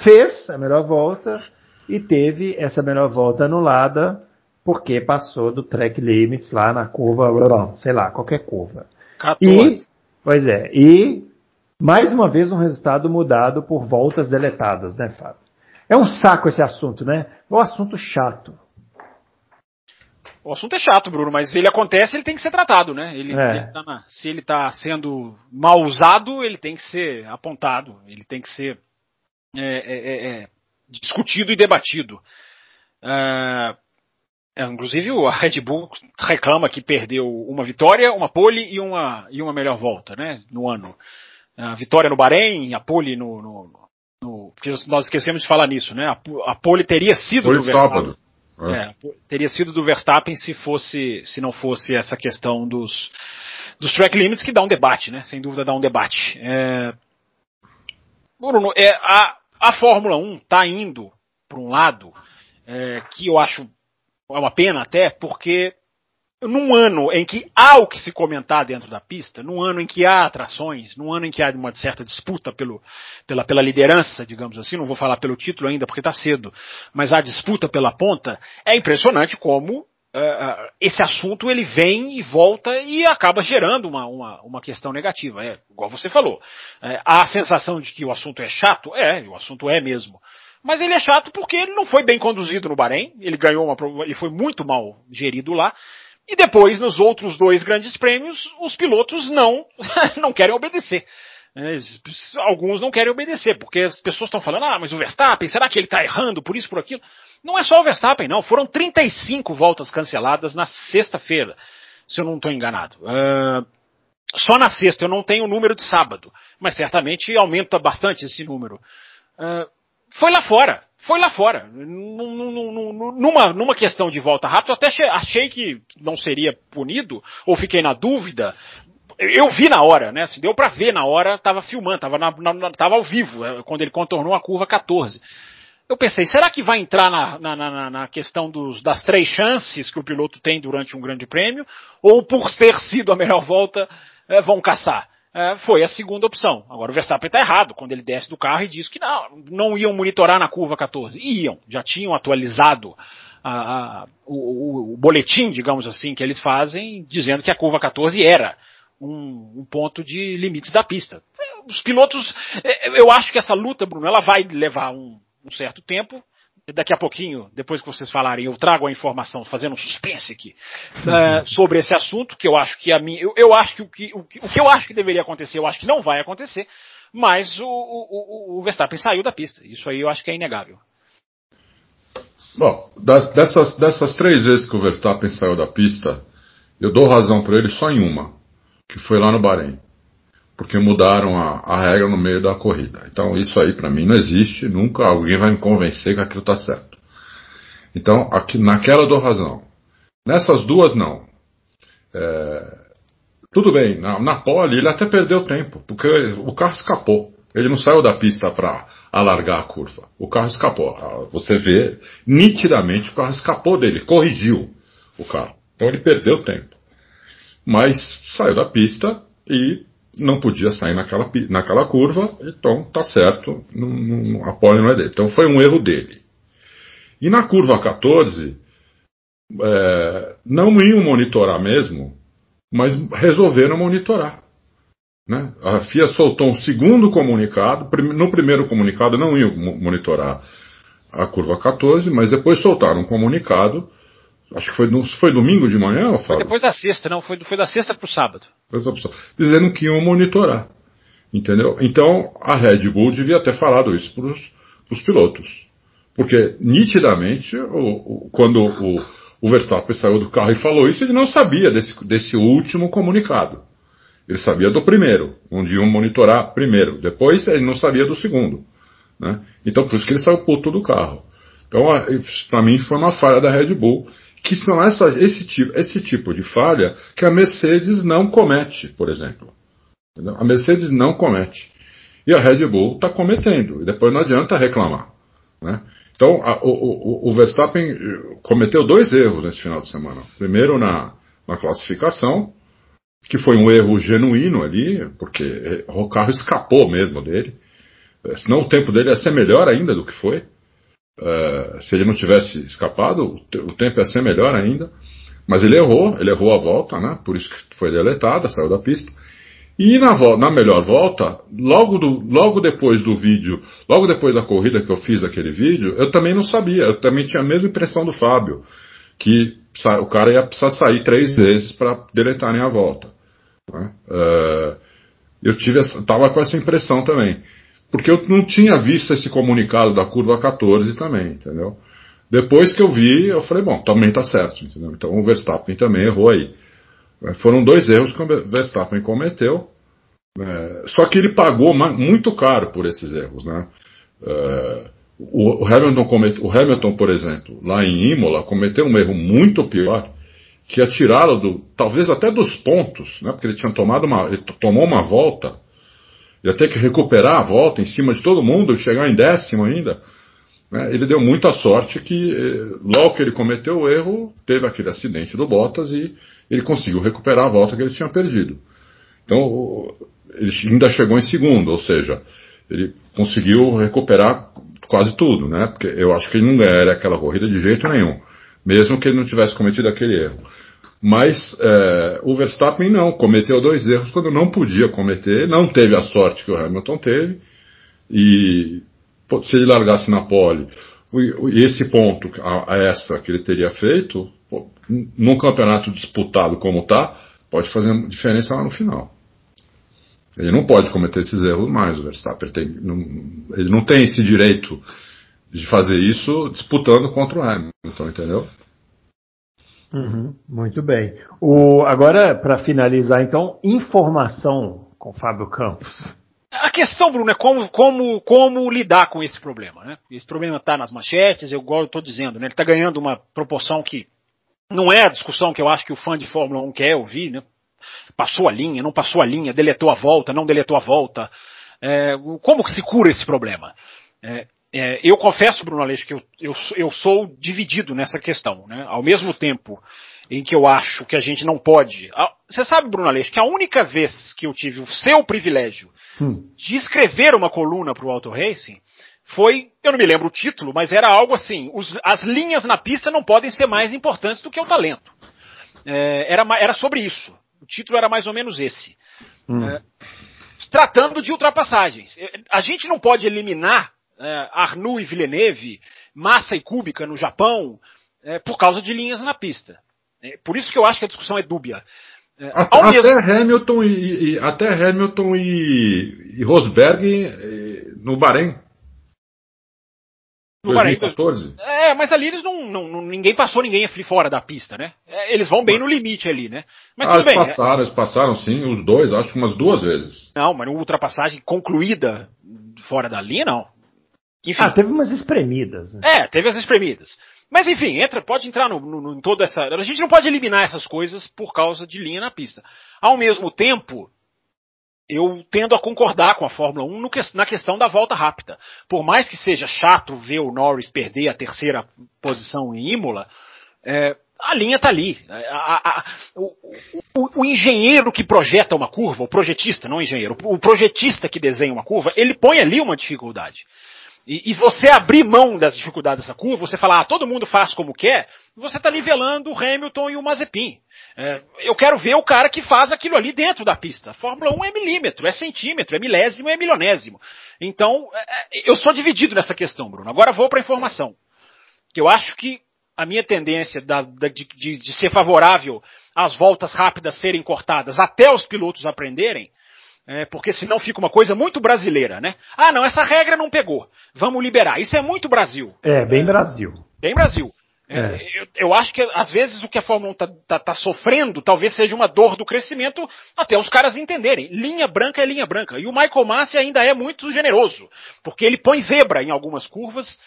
fez a melhor volta, e teve essa melhor volta anulada porque passou do track limits lá na curva, sei lá, qualquer curva. 14. E, pois é, e mais uma vez um resultado mudado por voltas deletadas, né, Fábio? É um saco esse assunto, né? É um assunto chato. O assunto é chato, Bruno, mas ele acontece, ele tem que ser tratado, né? Ele, é. se, ele tá se ele está sendo mal usado, ele tem que ser apontado, ele tem que ser é, é, é, é discutido e debatido. É, é, inclusive a Red Bull reclama que perdeu uma vitória, uma pole e uma, e uma melhor volta né, no ano. A vitória no Bahrein, a pole no, no, no porque nós esquecemos de falar nisso, né? A, a pole teria sido Foi do Verstappen. É. É, teria sido do Verstappen se fosse, se não fosse essa questão dos, dos track limits que dá um debate, né? Sem dúvida dá um debate. É, Bruno, é, a, a Fórmula 1 está indo para um lado é, que eu acho é uma pena até, porque num ano em que há o que se comentar dentro da pista, num ano em que há atrações, num ano em que há uma certa disputa pelo, pela, pela liderança, digamos assim, não vou falar pelo título ainda porque está cedo, mas há disputa pela ponta, é impressionante como uh, esse assunto ele vem e volta e acaba gerando uma, uma, uma questão negativa. É, igual você falou. É, há a sensação de que o assunto é chato? É, o assunto é mesmo. Mas ele é chato porque ele não foi bem conduzido no Bahrein, ele ganhou uma, ele foi muito mal gerido lá. E depois, nos outros dois grandes prêmios, os pilotos não, não querem obedecer. É, alguns não querem obedecer, porque as pessoas estão falando, ah, mas o Verstappen, será que ele está errando por isso, por aquilo? Não é só o Verstappen, não. Foram 35 voltas canceladas na sexta-feira, se eu não estou enganado. Uh, só na sexta, eu não tenho o número de sábado, mas certamente aumenta bastante esse número. Uh, foi lá fora, foi lá fora. Numa, numa questão de volta rápida, eu até achei que não seria punido, ou fiquei na dúvida, eu vi na hora, né? Se deu para ver na hora, tava filmando, tava, na, na, tava ao vivo, é, quando ele contornou a curva 14. Eu pensei, será que vai entrar na, na, na questão dos, das três chances que o piloto tem durante um grande prêmio? Ou por ter sido a melhor volta, é, vão caçar? É, foi a segunda opção. Agora o Verstappen está errado quando ele desce do carro e diz que não, não iam monitorar na curva 14. Iam, já tinham atualizado a, a, o, o, boletim, digamos assim, que eles fazem, dizendo que a curva 14 era um, um, ponto de limites da pista. Os pilotos, é, eu acho que essa luta, Bruno, ela vai levar um, um certo tempo daqui a pouquinho, depois que vocês falarem, eu trago a informação, fazendo um suspense aqui, uh, sobre esse assunto, que eu acho que a minha, eu, eu acho que o, que o, que o que eu acho que deveria acontecer, eu acho que não vai acontecer, mas o, o, o Verstappen saiu da pista. Isso aí eu acho que é inegável. Bom, das, dessas, dessas três vezes que o Verstappen saiu da pista, eu dou razão para ele só em uma, que foi lá no Bahrein porque mudaram a, a, regra no meio da corrida. Então isso aí para mim não existe, nunca alguém vai me convencer que aquilo está certo. Então aqui, naquela eu dou razão. Nessas duas não. É, tudo bem, na, na pole ele até perdeu tempo, porque o carro escapou. Ele não saiu da pista para alargar a curva. O carro escapou. Ah, você vê nitidamente o carro escapou dele, corrigiu o carro. Então ele perdeu tempo. Mas saiu da pista e não podia sair naquela, naquela curva, então tá certo, não, não, a pole não é dele. Então foi um erro dele. E na curva 14, é, não iam monitorar mesmo, mas resolveram monitorar. Né? A FIA soltou um segundo comunicado, no primeiro comunicado não iam monitorar a curva 14, mas depois soltaram um comunicado Acho que foi, foi domingo de manhã, Fábio? Foi depois da sexta, não, foi, foi da sexta para o sábado. Dizendo que iam monitorar. Entendeu? Então a Red Bull devia ter falado isso para os pilotos. Porque nitidamente, o, o, quando o, o Verstappen saiu do carro e falou isso, ele não sabia desse, desse último comunicado. Ele sabia do primeiro, onde iam monitorar primeiro. Depois ele não sabia do segundo. Né? Então por isso que ele saiu puto do carro. Então, para mim, foi uma falha da Red Bull que são essa, esse, tipo, esse tipo de falha que a Mercedes não comete, por exemplo. A Mercedes não comete. E a Red Bull está cometendo. E depois não adianta reclamar. Né? Então, a, o, o, o, Verstappen eh, cometeu dois erros nesse final de semana. Primeiro, na, na classificação, que foi um erro genuíno ali, porque eh, o carro escapou mesmo dele. Eh, senão o tempo dele ia ser melhor ainda do que foi. Uh, se ele não tivesse escapado, o, tempo ia ser melhor ainda. Mas ele errou, ele errou a volta, né? Por isso que foi deletada, saiu da pista. E na, na melhor volta, logo, do, logo depois do vídeo, logo depois da corrida que eu fiz aquele vídeo, eu também não sabia, eu também tinha a mesma impressão do Fábio, que o cara ia precisar sair três vezes para deletarem a volta. Né? Uh, eu tive, estava com essa impressão também. Porque eu não tinha visto esse comunicado da curva 14 também, entendeu? Depois que eu vi, eu falei, bom, também está certo, entendeu? Então o Verstappen também errou aí. É, foram dois erros que o Verstappen cometeu, é, só que ele pagou muito caro por esses erros, né? É, o, o, Hamilton comete, o Hamilton, por exemplo, lá em Imola, cometeu um erro muito pior, que é tirá-lo do, talvez até dos pontos, né? Porque ele tinha tomado uma, ele tomou uma volta ia ter que recuperar a volta em cima de todo mundo, chegar em décimo ainda. Né? Ele deu muita sorte que, eh, logo que ele cometeu o erro, teve aquele acidente do Bottas e ele conseguiu recuperar a volta que ele tinha perdido. Então, ele ainda chegou em segundo, ou seja, ele conseguiu recuperar quase tudo, né? Porque eu acho que ele não ganharia aquela corrida de jeito nenhum, mesmo que ele não tivesse cometido aquele erro. Mas é, o Verstappen não, cometeu dois erros quando não podia cometer, não teve a sorte que o Hamilton teve, e se ele largasse na pole, esse ponto, a, a essa que ele teria feito, num campeonato disputado como está, pode fazer diferença lá no final. Ele não pode cometer esses erros mais, o Verstappen. Tem, não, ele não tem esse direito de fazer isso disputando contra o Hamilton, entendeu? Uhum, muito bem. O, agora, para finalizar, então, informação com Fábio Campos. A questão, Bruno, é como, como, como lidar com esse problema. Né? Esse problema está nas manchetes, eu estou dizendo, né? ele está ganhando uma proporção que não é a discussão que eu acho que o fã de Fórmula 1 quer ouvir. Né? Passou a linha, não passou a linha, deletou a volta, não deletou a volta. É, como que se cura esse problema? É, é, eu confesso, Bruno Aleixo, que eu, eu, eu, sou dividido nessa questão. Né? Ao mesmo tempo em que eu acho que a gente não pode. Você sabe, Bruno Aleixo, que a única vez que eu tive o seu privilégio hum. de escrever uma coluna para o Auto Racing foi, eu não me lembro o título, mas era algo assim: os, as linhas na pista não podem ser mais importantes do que o talento. É, era, era sobre isso. O título era mais ou menos esse. Hum. É, tratando de ultrapassagens. É, a gente não pode eliminar é, Arnoux e Villeneuve, Massa e Kubica no Japão, é, por causa de linhas na pista. É, por isso que eu acho que a discussão é dúbia. É, até, mesmo... Hamilton e, e, até Hamilton e, e Rosberg no Bahrein. No 2014. Bahrein, é, mas ali eles não, não, ninguém passou ninguém fora da pista, né? É, eles vão bem no limite ali, né? Mas ah, eles bem, passaram, é... eles passaram sim, os dois, acho que umas duas vezes. Não, mas uma ultrapassagem concluída fora da linha, não. Enfim. Ah, teve umas espremidas. Né? É, teve as espremidas. Mas enfim, entra, pode entrar no, no, no, em toda essa. A gente não pode eliminar essas coisas por causa de linha na pista. Ao mesmo tempo, eu tendo a concordar com a Fórmula 1 no, na questão da volta rápida. Por mais que seja chato ver o Norris perder a terceira posição em Imola, é, a linha está ali. A, a, a, o, o, o, engenheiro que projeta uma curva, o projetista, não o engenheiro, o projetista que desenha uma curva, ele põe ali uma dificuldade. E, e, você abrir mão das dificuldades dessa curva, você falar, ah, todo mundo faz como quer, você está nivelando o Hamilton e o Mazepin. É, eu quero ver o cara que faz aquilo ali dentro da pista. Fórmula 1 é milímetro, é centímetro, é milésimo, é milionésimo. Então, é, é eu sou dividido nessa questão, Bruno. Agora vou para a informação. Eu acho que a minha tendência da, da, de, de, de ser favorável às voltas rápidas serem cortadas até os pilotos aprenderem, é, porque senão fica uma coisa muito brasileira, né? Ah, não, essa regra não pegou. Vamos liberar. Isso é muito Brasil. É, bem Brasil. Bem Brasil. É. é. Eu, eu, acho que às vezes o que a Fórmula 1 está tá, tá sofrendo talvez seja uma dor do crescimento até os caras entenderem. Linha branca é linha branca. E o Michael Massi ainda é muito generoso, porque ele põe zebra em algumas curvas,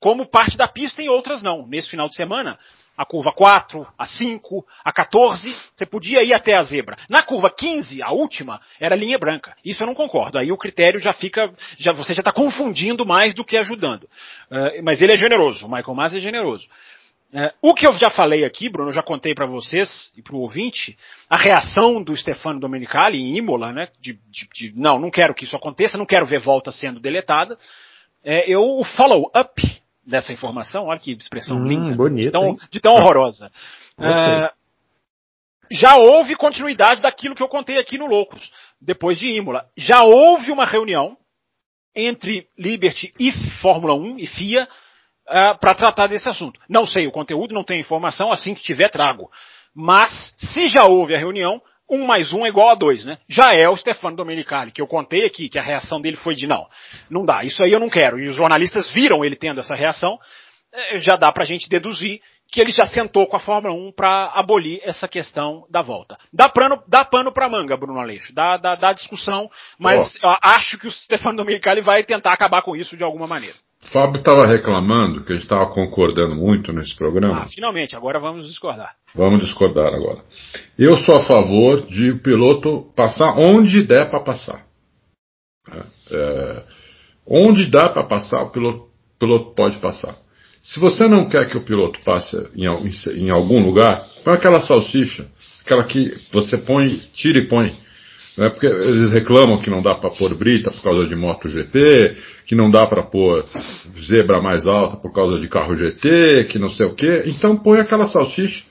como parte da pista em outras não. Nesse final de semana, a curva 4, a 5, a 14, você podia ir até a zebra. Na curva 15, a última, era linha branca. Isso eu não concordo. Aí o critério já fica, já, você já está confundindo mais do que ajudando. Uh, mas ele é generoso, o Michael Masi é generoso. Uh, o que eu já falei aqui, Bruno, eu já contei para vocês e para o ouvinte, a reação do Stefano Domenicali em Imola, né, de, de, de, não, não quero que isso aconteça, não quero ver volta sendo deletada. É, eu, o follow-up dessa informação, olha que expressão hum, linda, bonito, de, tão, de tão horrorosa. Uh, já houve continuidade daquilo que eu contei aqui no Loucos, depois de Imola. Já houve uma reunião entre Liberty e Fórmula 1 e FIA uh, é, para tratar desse assunto. Não sei o conteúdo, não tenho informação, assim que tiver trago. Mas, se já houve a reunião, um mais um é igual a dois, né? Já é o Stefano Domenicali, que eu contei aqui, que a reação dele foi de não, não dá, isso aí eu não quero. E os jornalistas viram ele tendo essa reação, é, já dá pra gente deduzir que ele já sentou com a Fórmula 1 para abolir essa questão da volta. Dá pano, dá pano pra manga, Bruno Aleixo, dá, dá, dá discussão, mas oh. acho que o Stefano Domenicali vai tentar acabar com isso de alguma maneira. Fábio estava reclamando que a gente estava concordando muito nesse programa. Ah, finalmente, agora vamos discordar. Vamos discordar agora. Eu sou a favor de o piloto passar onde der para passar. É, é, onde dá para passar, o piloto, piloto, pode passar. Se você não quer que o piloto passe em, em, em algum lugar, põe aquela salsicha, aquela que você põe, tira e põe né? Porque eles reclamam que não dá para pôr brita por causa de moto GP, que não dá para pôr zebra mais alta por causa de carro GT, que não sei o quê. Então põe aquela salsicha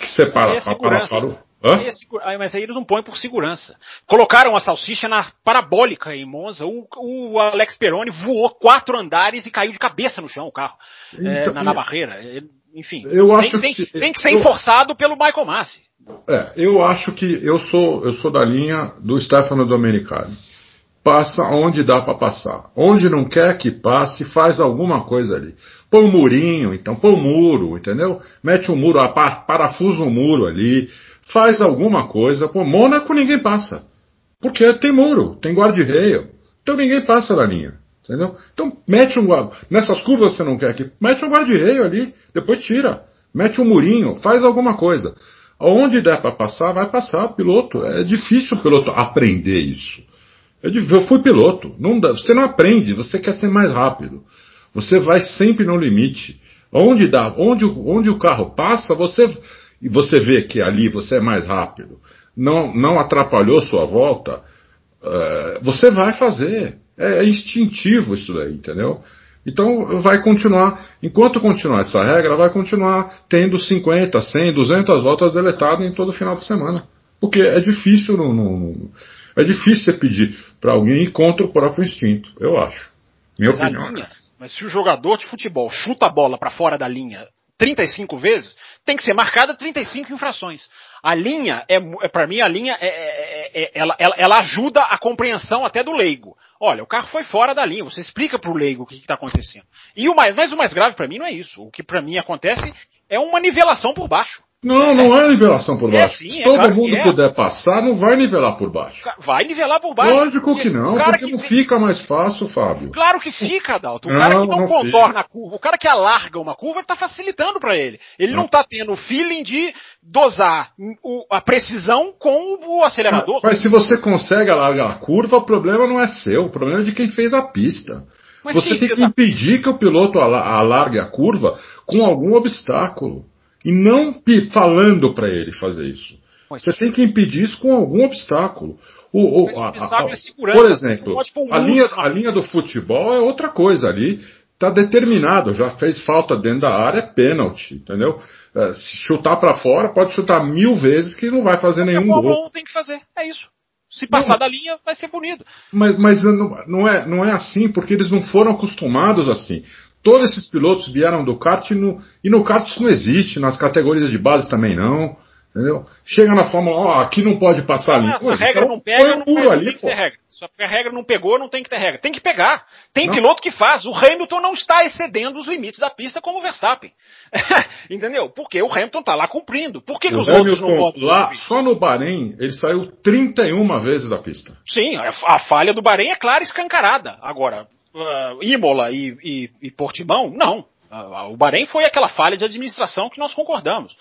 que separa é para, o. Hã? Mas aí eles não põem por segurança. Colocaram a salsicha na parabólica em Monza. O, o Alex Peroni voou quatro andares e caiu de cabeça no chão o carro. É, então, é, na, na, barreira. Enfim. Eu tem, acho tem, que, tem que ser eu, enforçado pelo Michael Massi. É, eu acho que eu sou, eu sou da linha do Stefano Domenicali. Passa onde dá para passar. Onde não quer que passe, faz alguma coisa ali. Põe um murinho, então, põe um muro, entendeu? Mete um muro, parafusa um muro ali, faz alguma coisa. Pô, Mônaco ninguém passa. Porque tem muro, tem guarda-reio. Então ninguém passa da linha. Entendeu? Então mete um Nessas curvas você não quer que. Mete um guarda-reio ali, depois tira. Mete um murinho, faz alguma coisa. Onde der para passar, vai passar piloto. É difícil o piloto aprender isso. Eu, eu fui piloto. Não dá, você não aprende, você quer ser mais rápido. Você vai sempre no limite. Onde dá, onde, onde o carro passa, você e você vê que ali você é mais rápido, não, não atrapalhou sua volta, uh, você vai fazer. É, é, instintivo isso daí, entendeu? Então vai continuar, enquanto continuar essa regra, vai continuar tendo 50, 100, 200 voltas deletadas em todo final de semana. Porque é difícil, no, no, é difícil você pedir para alguém ir contra o próprio instinto, eu acho. Minha mas opinião. Linha, mas se o jogador de futebol chuta a bola para fora da linha 35 vezes, tem que ser marcada 35 infrações. A linha, é, é para mim, a linha, é, é, é, ela, ela, ela, ajuda a compreensão até do leigo. Olha, o carro foi fora da linha, você explica para o leigo o que está acontecendo. E o mais, mas o mais grave para mim não é isso. O que para mim acontece é uma nivelação por baixo. Não, não é nivelação por é baixo. É, sim, Se todo claro mundo é. puder passar, não vai nivelar por baixo. Vai nivelar por baixo. Lógico que não, porque que não fica mais fácil, Fábio. Claro que fica, Adalto. O não, cara que não, não contorna fica. a curva, o cara que alarga uma curva, ele tá facilitando para ele. Ele não. não tá tendo o feeling de dosar a precisão com o acelerador. Mas, mas se você consegue alargar a curva, o problema não é seu, o problema é de quem fez a pista. Mas você tem que impedir que o piloto alargue a curva com algum obstáculo. E não falando para ele fazer isso. Você tem que impedir isso com algum obstáculo. O, o, a, a, é por exemplo, a linha, a linha do futebol é outra coisa ali. Está determinado, já fez falta dentro da área, é pênalti, entendeu? É, se chutar para fora, pode chutar mil vezes que não vai fazer nenhum gol. Tem que fazer, é isso. Se passar não, da linha, vai ser punido. Mas, mas não, não, é, não é assim, porque eles não foram acostumados assim. Todos esses pilotos vieram do kart e no, e no kart isso não existe, nas categorias de base também não. Entendeu? Chega na Fórmula 1, ó, aqui não pode passar ali. Essa regra não pega, não, não ali, tem que ter regra. Porque a regra não pegou, não tem que ter regra. Tem que pegar. Tem não. piloto que faz. O Hamilton não está excedendo os limites da pista como o Verstappen. Entendeu? Porque o Hamilton está lá cumprindo. Por que, que os Hamilton, outros não podem? Lá, só no Bahrein, ele saiu 31 vezes da pista. Sim, a, a falha do Bahrein é clara e escancarada. Agora, uh, Imola e, e, e, Portimão, não. Uh, o Bahrein foi aquela falha de administração que nós concordamos.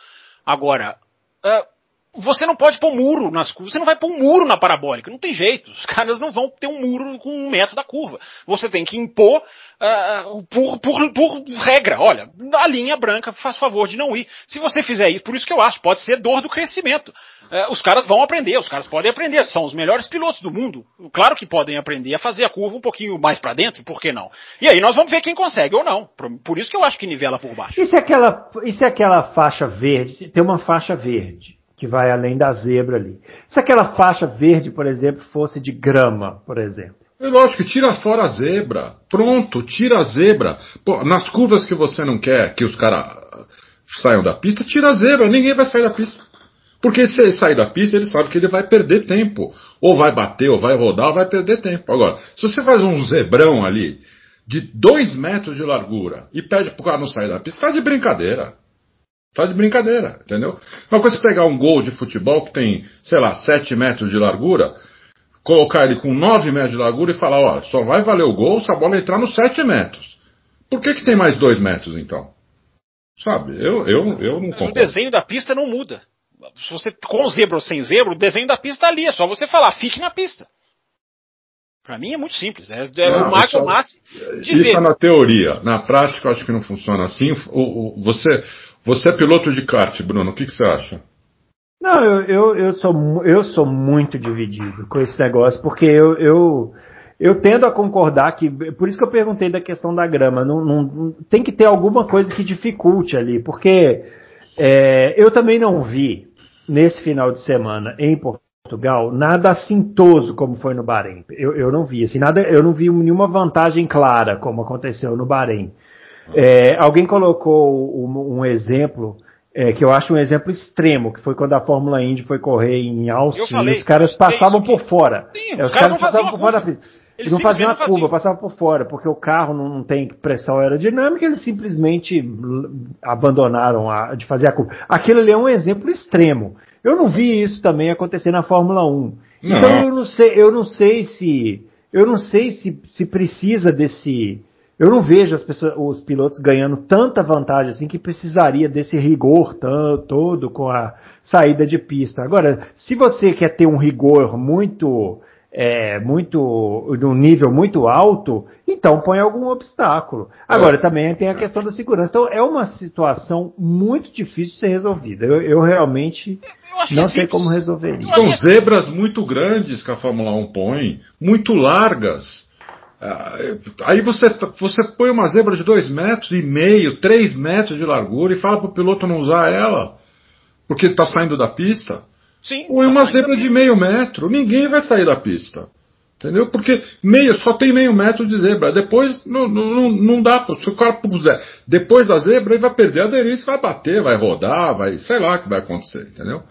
Agora, uh, você não pode pôr muro nas curvas, você não vai pôr um muro na parabólica, não tem jeito. Os caras não vão ter um muro com um metro da curva. Você tem que impor uh, por, por, por, regra. Olha, a linha branca faz favor de não ir. Se você fizer isso, por isso que eu acho, pode ser dor do crescimento. Uh, os caras vão aprender, os caras podem aprender, são os melhores pilotos do mundo. Claro que podem aprender a fazer a curva um pouquinho mais para dentro, por que não? E aí nós vamos ver quem consegue ou não. Por isso que eu acho que nivela por baixo. E se aquela, e se aquela faixa verde, tem uma faixa verde? Que vai além da zebra ali. Se aquela faixa verde, por exemplo, fosse de grama, por exemplo. É lógico, tira fora a zebra. Pronto, tira a zebra. Pô, nas curvas que você não quer que os caras saiam da pista, tira a zebra. Ninguém vai sair da pista. Porque se ele sair da pista, ele sabe que ele vai perder tempo. Ou vai bater, ou vai rodar, ou vai perder tempo. Agora, se você faz um zebrão ali de dois metros de largura e pede pro cara não sair da pista, tá de brincadeira. Tá de brincadeira, entendeu? Uma coisa é pegar um gol de futebol que tem, sei lá, 7 metros de largura, colocar ele com 9 metros de largura e falar, olha, só vai valer o gol se a bola entrar nos 7 metros. Por que, que tem mais 2 metros então? Sabe, eu, eu, eu não concordo. O desenho da pista não muda. Se você com zebra ou sem zebra, o desenho da pista tá ali, é só você falar, fique na pista. Para mim é muito simples. É, é não, o é Massi. Isso é na teoria. Na prática, eu acho que não funciona assim. O, o, você, você é piloto de kart, Bruno, o que, que você acha? Não, eu, eu, eu, sou, eu sou muito dividido com esse negócio, porque eu, eu, eu tendo a concordar que. Por isso que eu perguntei da questão da grama. Não, não tem que ter alguma coisa que dificulte ali, porque é, eu também não vi nesse final de semana em Portugal nada assintoso como foi no Bahrein. Eu, eu não vi, assim, nada, eu não vi nenhuma vantagem clara como aconteceu no Bahrein. É, alguém colocou um, um exemplo é, que eu acho um exemplo extremo, que foi quando a Fórmula Indy foi correr em Austin falei, e os caras passavam por fora. Sim, é, os, caras, caras passavam por fora. Eles, eles não faziam a curva, passavam por fora, porque o carro não tem pressão aerodinâmica, eles simplesmente abandonaram a, de fazer a curva. Aquilo ali é um exemplo extremo. Eu não vi isso também acontecer na Fórmula 1. Então eu não sei, eu não sei se, eu não sei se, se precisa desse, eu não vejo as pessoas, os pilotos ganhando tanta vantagem assim que precisaria desse rigor todo com a saída de pista. Agora, se você quer ter um rigor muito é, muito num nível muito alto, então põe algum obstáculo. Agora, é. também tem a questão da segurança. Então, é uma situação muito difícil de ser resolvida. Eu, eu realmente eu não sei como resolver isso. São zebras muito grandes que a Fórmula 1 põe, muito largas. Ah, aí você, você põe uma zebra de dois metros e meio, três metros de largura e fala para o piloto não usar ela, porque está saindo da pista. Sim. Ou uma zebra de meio metro. Ninguém vai sair da pista. Entendeu? Porque meio, só tem meio metro de zebra. Depois não, não, não dá. Se o cara puser depois da zebra, ele vai perder a aderência, vai bater, vai rodar, vai. sei lá o que vai acontecer, entendeu?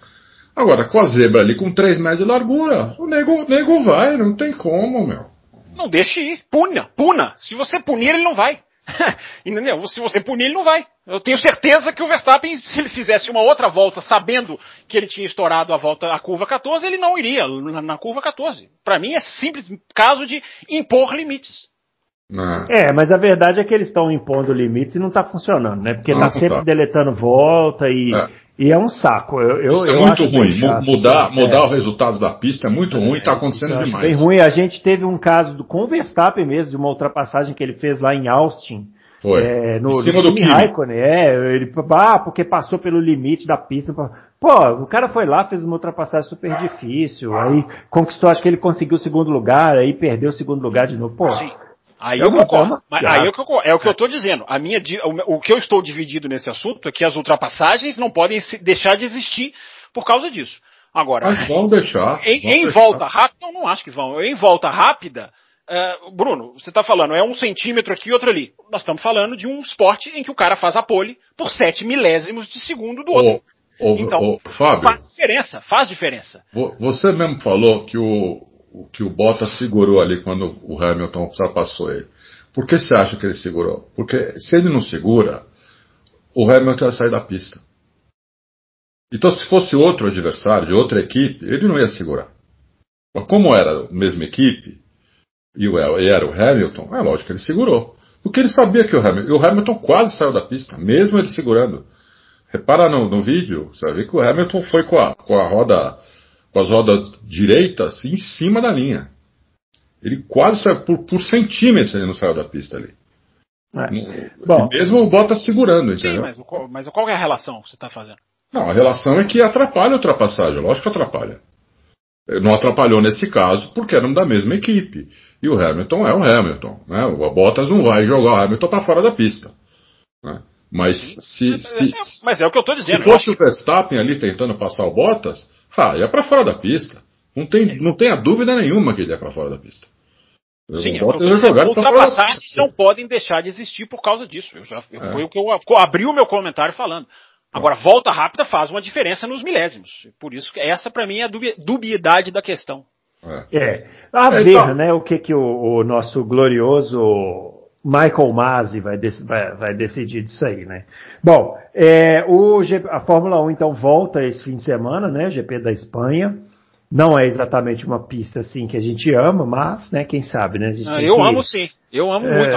Agora, com a zebra ali com 3 metros de largura, o nego, o nego vai, não tem como, meu. Não deixe ir. Puna, puna. Se você punir, ele não vai. Entendeu? Se você punir, ele não vai. Eu tenho certeza que o Verstappen, se ele fizesse uma outra volta sabendo que ele tinha estourado a volta a curva 14, ele não iria na, na curva 14. Para mim é simples caso de impor limites. Não. É, mas a verdade é que eles estão impondo limites e não está funcionando, né? Porque está sempre tá. deletando volta e é. E é um saco. Eu, eu, Isso é muito ruim. Mudar, mudar é. o resultado da pista é muito ruim e está acontecendo demais. Bem ruim. A gente teve um caso do, com o Verstappen mesmo, de uma ultrapassagem que ele fez lá em Austin. Foi. É, no, em cima no do Kimi Raikkonen, é, ele, ah, porque passou pelo limite da pista. Pô, o cara foi lá, fez uma ultrapassagem super difícil, aí conquistou, acho que ele conseguiu o segundo lugar, aí perdeu o segundo lugar de novo. Pô, Sim. Aí eu concordo. Mas aí é o que eu, é o que eu estou dizendo. A minha, o, que eu estou dividido nesse assunto é que as ultrapassagens não podem deixar de existir por causa disso. Agora, mas vão deixar. Em, vão em deixar. volta rápida, eu não acho que vão. Em volta rápida, uh, Bruno, você está falando, é um centímetro aqui e outro ali. Nós estamos falando de um esporte em que o cara faz a pole por sete milésimos de segundo do outro. Ô, então, ô, Fábio, faz diferença, faz diferença. Você mesmo falou que o, o que o Bottas segurou ali quando o Hamilton ultrapassou ele. Por que você acha que ele segurou? Porque se ele não segura, o Hamilton ia sair da pista. Então, se fosse outro adversário, de outra equipe, ele não ia segurar. Mas como era a mesma equipe, e era o Hamilton, é lógico que ele segurou. Porque ele sabia que o Hamilton, o Hamilton quase saiu da pista, mesmo ele segurando. Repara no, no vídeo, você vai ver que o Hamilton foi com a, com a roda com as rodas direitas em cima da linha. Ele quase saiu por, por centímetros, ele não saiu da pista ali. É. Bom, mesmo o Bottas segurando, entendeu? Sim, mas, mas qual é a relação que você está fazendo? Não, a relação é que atrapalha a ultrapassagem, lógico que atrapalha. Não atrapalhou nesse caso porque eram da mesma equipe. E o Hamilton é o Hamilton. Né? O Bottas não vai jogar o Hamilton para fora da pista. Né? Mas se, se, Mas é o que eu estou dizendo. Se fosse o Verstappen ali tentando passar o Bottas, ah, ia para fora da pista. Não tem, não tem a dúvida nenhuma que ele ia para fora da pista. Sim, eu ultrapassagens não podem deixar de existir por causa disso. Eu já, eu, é. Foi o que eu abri o meu comentário falando. Agora, volta rápida faz uma diferença nos milésimos. Por isso, essa para mim é a dubiedade da questão. É, é a é, ver, então... né, o que que o, o nosso glorioso Michael Masi vai, vai, vai, decidir disso aí, né? Bom, é, o, a Fórmula 1 então volta esse fim de semana, né? GP da Espanha. Não é exatamente uma pista assim que a gente ama, mas, né, quem sabe, né? Ah, eu que, amo sim. Eu amo é, muito.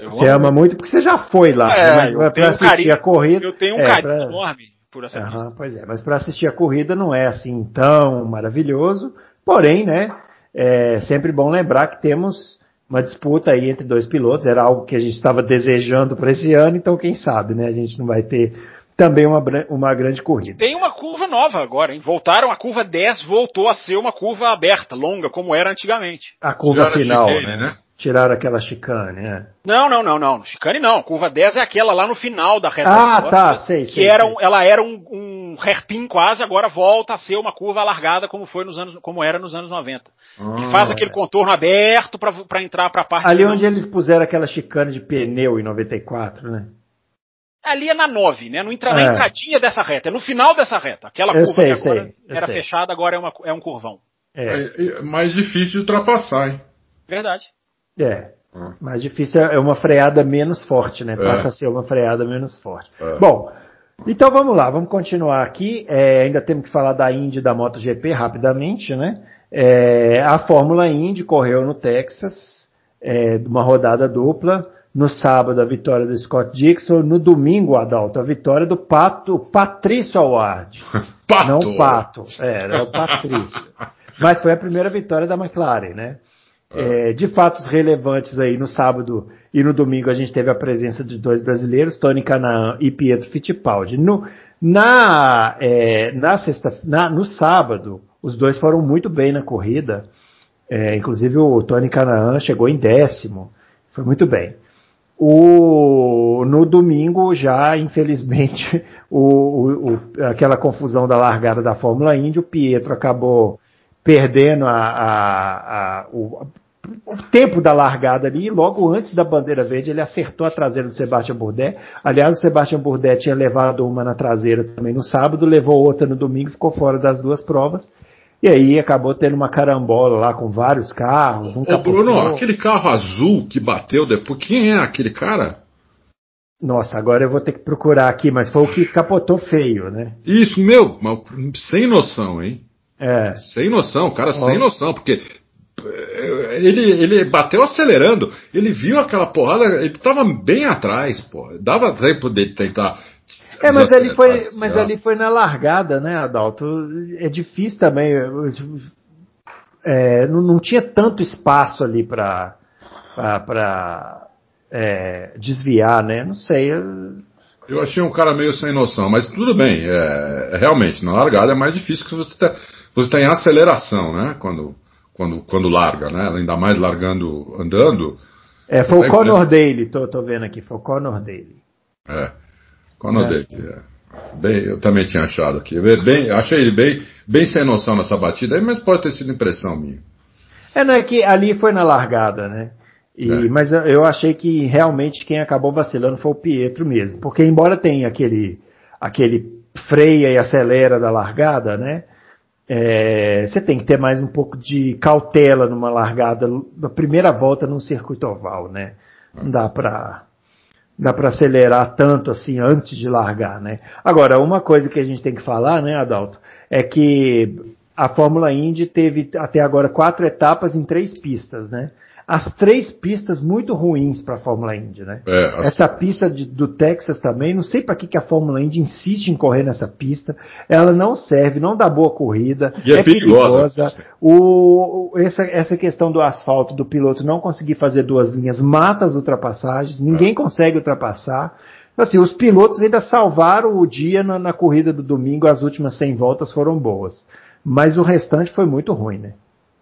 Eu você amo ama muito porque você já foi lá. É, né? mas para assistir carinho, a corrida. Eu tenho um é, carinho pra... enorme por essa pista. Pois é, mas para assistir a corrida não é assim tão maravilhoso. Porém, né, é sempre bom lembrar que temos uma disputa aí entre dois pilotos, era algo que a gente estava desejando para esse ano, então quem sabe, né? A gente não vai ter também uma, uma grande corrida. Tem uma curva nova agora, hein? Voltaram, a curva 10 voltou a ser uma curva aberta, longa, como era antigamente. A curva final, chicane, né? Tiraram aquela chicane, né? Não, não, não, não. Chicane não. Curva 10 é aquela lá no final da reta. Ah, tá, sei, que sei. Era sei. ela era um, um hairpin quase, agora volta a ser uma curva alargada como foi nos anos, como era nos anos 90. Ah, e faz aquele contorno aberto para entrar para a parte. Ali onde eles puseram aquela chicane de pneu em 94, né? Ali é na 9, né? No entra, é. Na entradinha dessa reta, é no final dessa reta. Aquela eu curva sei, que agora era fechada, agora é, uma, é um curvão. É. é mais difícil de ultrapassar, hein? Verdade. É. Ah. Mais difícil é uma freada menos forte, né? Passa é. a ser uma freada menos forte. É. Bom, então vamos lá, vamos continuar aqui. É, ainda temos que falar da Indy e da MotoGP rapidamente, né? É, a Fórmula Indy correu no Texas, é, uma rodada dupla. No sábado, a vitória do Scott Dixon. No domingo, Adalto, a vitória do Pato, Patrício Award. Pato! Não o Pato, é, era o Patrício. Mas foi a primeira vitória da McLaren, né? É, de fatos relevantes aí, no sábado e no domingo a gente teve a presença de dois brasileiros, Tony Canaan e Pietro Fittipaldi. No, na, é, na sexta, na, no sábado, os dois foram muito bem na corrida. É, inclusive o Tony Canaan chegou em décimo. Foi muito bem. O, no domingo já, infelizmente, o, o, aquela confusão da largada da Fórmula Indy, o Pietro acabou perdendo a, a, a, o, o, tempo da largada ali, logo antes da bandeira verde, ele acertou a traseira do Sebastian Bourdais. Aliás, o Sebastian Bourdais tinha levado uma na traseira também no sábado, levou outra no domingo, ficou fora das duas provas. E aí acabou tendo uma carambola lá com vários carros. Um Ô Bruno, aquele carro azul que bateu depois, quem é aquele cara? Nossa, agora eu vou ter que procurar aqui, mas foi o que capotou feio, né? Isso, meu, sem noção, hein? É. Sem noção, cara, sem noção, porque ele, ele bateu acelerando, ele viu aquela porrada, ele estava bem atrás, pô. Dava tempo dele tentar. É, mas ali foi, mas ali foi na largada, né, Adalto? É difícil também. É, não, não, tinha tanto espaço ali para para é, desviar, né? Não sei. Eu... eu... achei um cara meio sem noção, mas tudo bem. É, realmente, na largada é mais difícil que você tá, você tem aceleração, né? Quando quando, quando larga, né? Ainda mais largando, andando. É, foi o Conor Daly, tô, tô vendo aqui, foi o Conor Daly. É, Conor é. Daly, é. Bem, eu também tinha achado aqui. Bem, achei ele bem, bem sem noção nessa batida, mas pode ter sido impressão minha. É, não é que ali foi na largada, né? E, é. Mas eu achei que realmente quem acabou vacilando foi o Pietro mesmo. Porque embora tenha aquele, aquele freia e acelera da largada, né? É, você tem que ter mais um pouco de cautela numa largada, na primeira volta num circuito oval, né? Não dá para dá para acelerar tanto assim antes de largar, né? Agora, uma coisa que a gente tem que falar, né, Adalto, é que a Fórmula Indy teve até agora quatro etapas em três pistas, né? As três pistas muito ruins para a Fórmula Indy, né? É, as... Essa pista de, do Texas também, não sei para que, que a Fórmula Indy insiste em correr nessa pista. Ela não serve, não dá boa corrida, e é, é perigosa. perigosa. O, essa, essa questão do asfalto, do piloto não conseguir fazer duas linhas, mata as ultrapassagens, ninguém é. consegue ultrapassar. Assim, os pilotos ainda salvaram o dia na, na corrida do domingo, as últimas 100 voltas foram boas. Mas o restante foi muito ruim, né?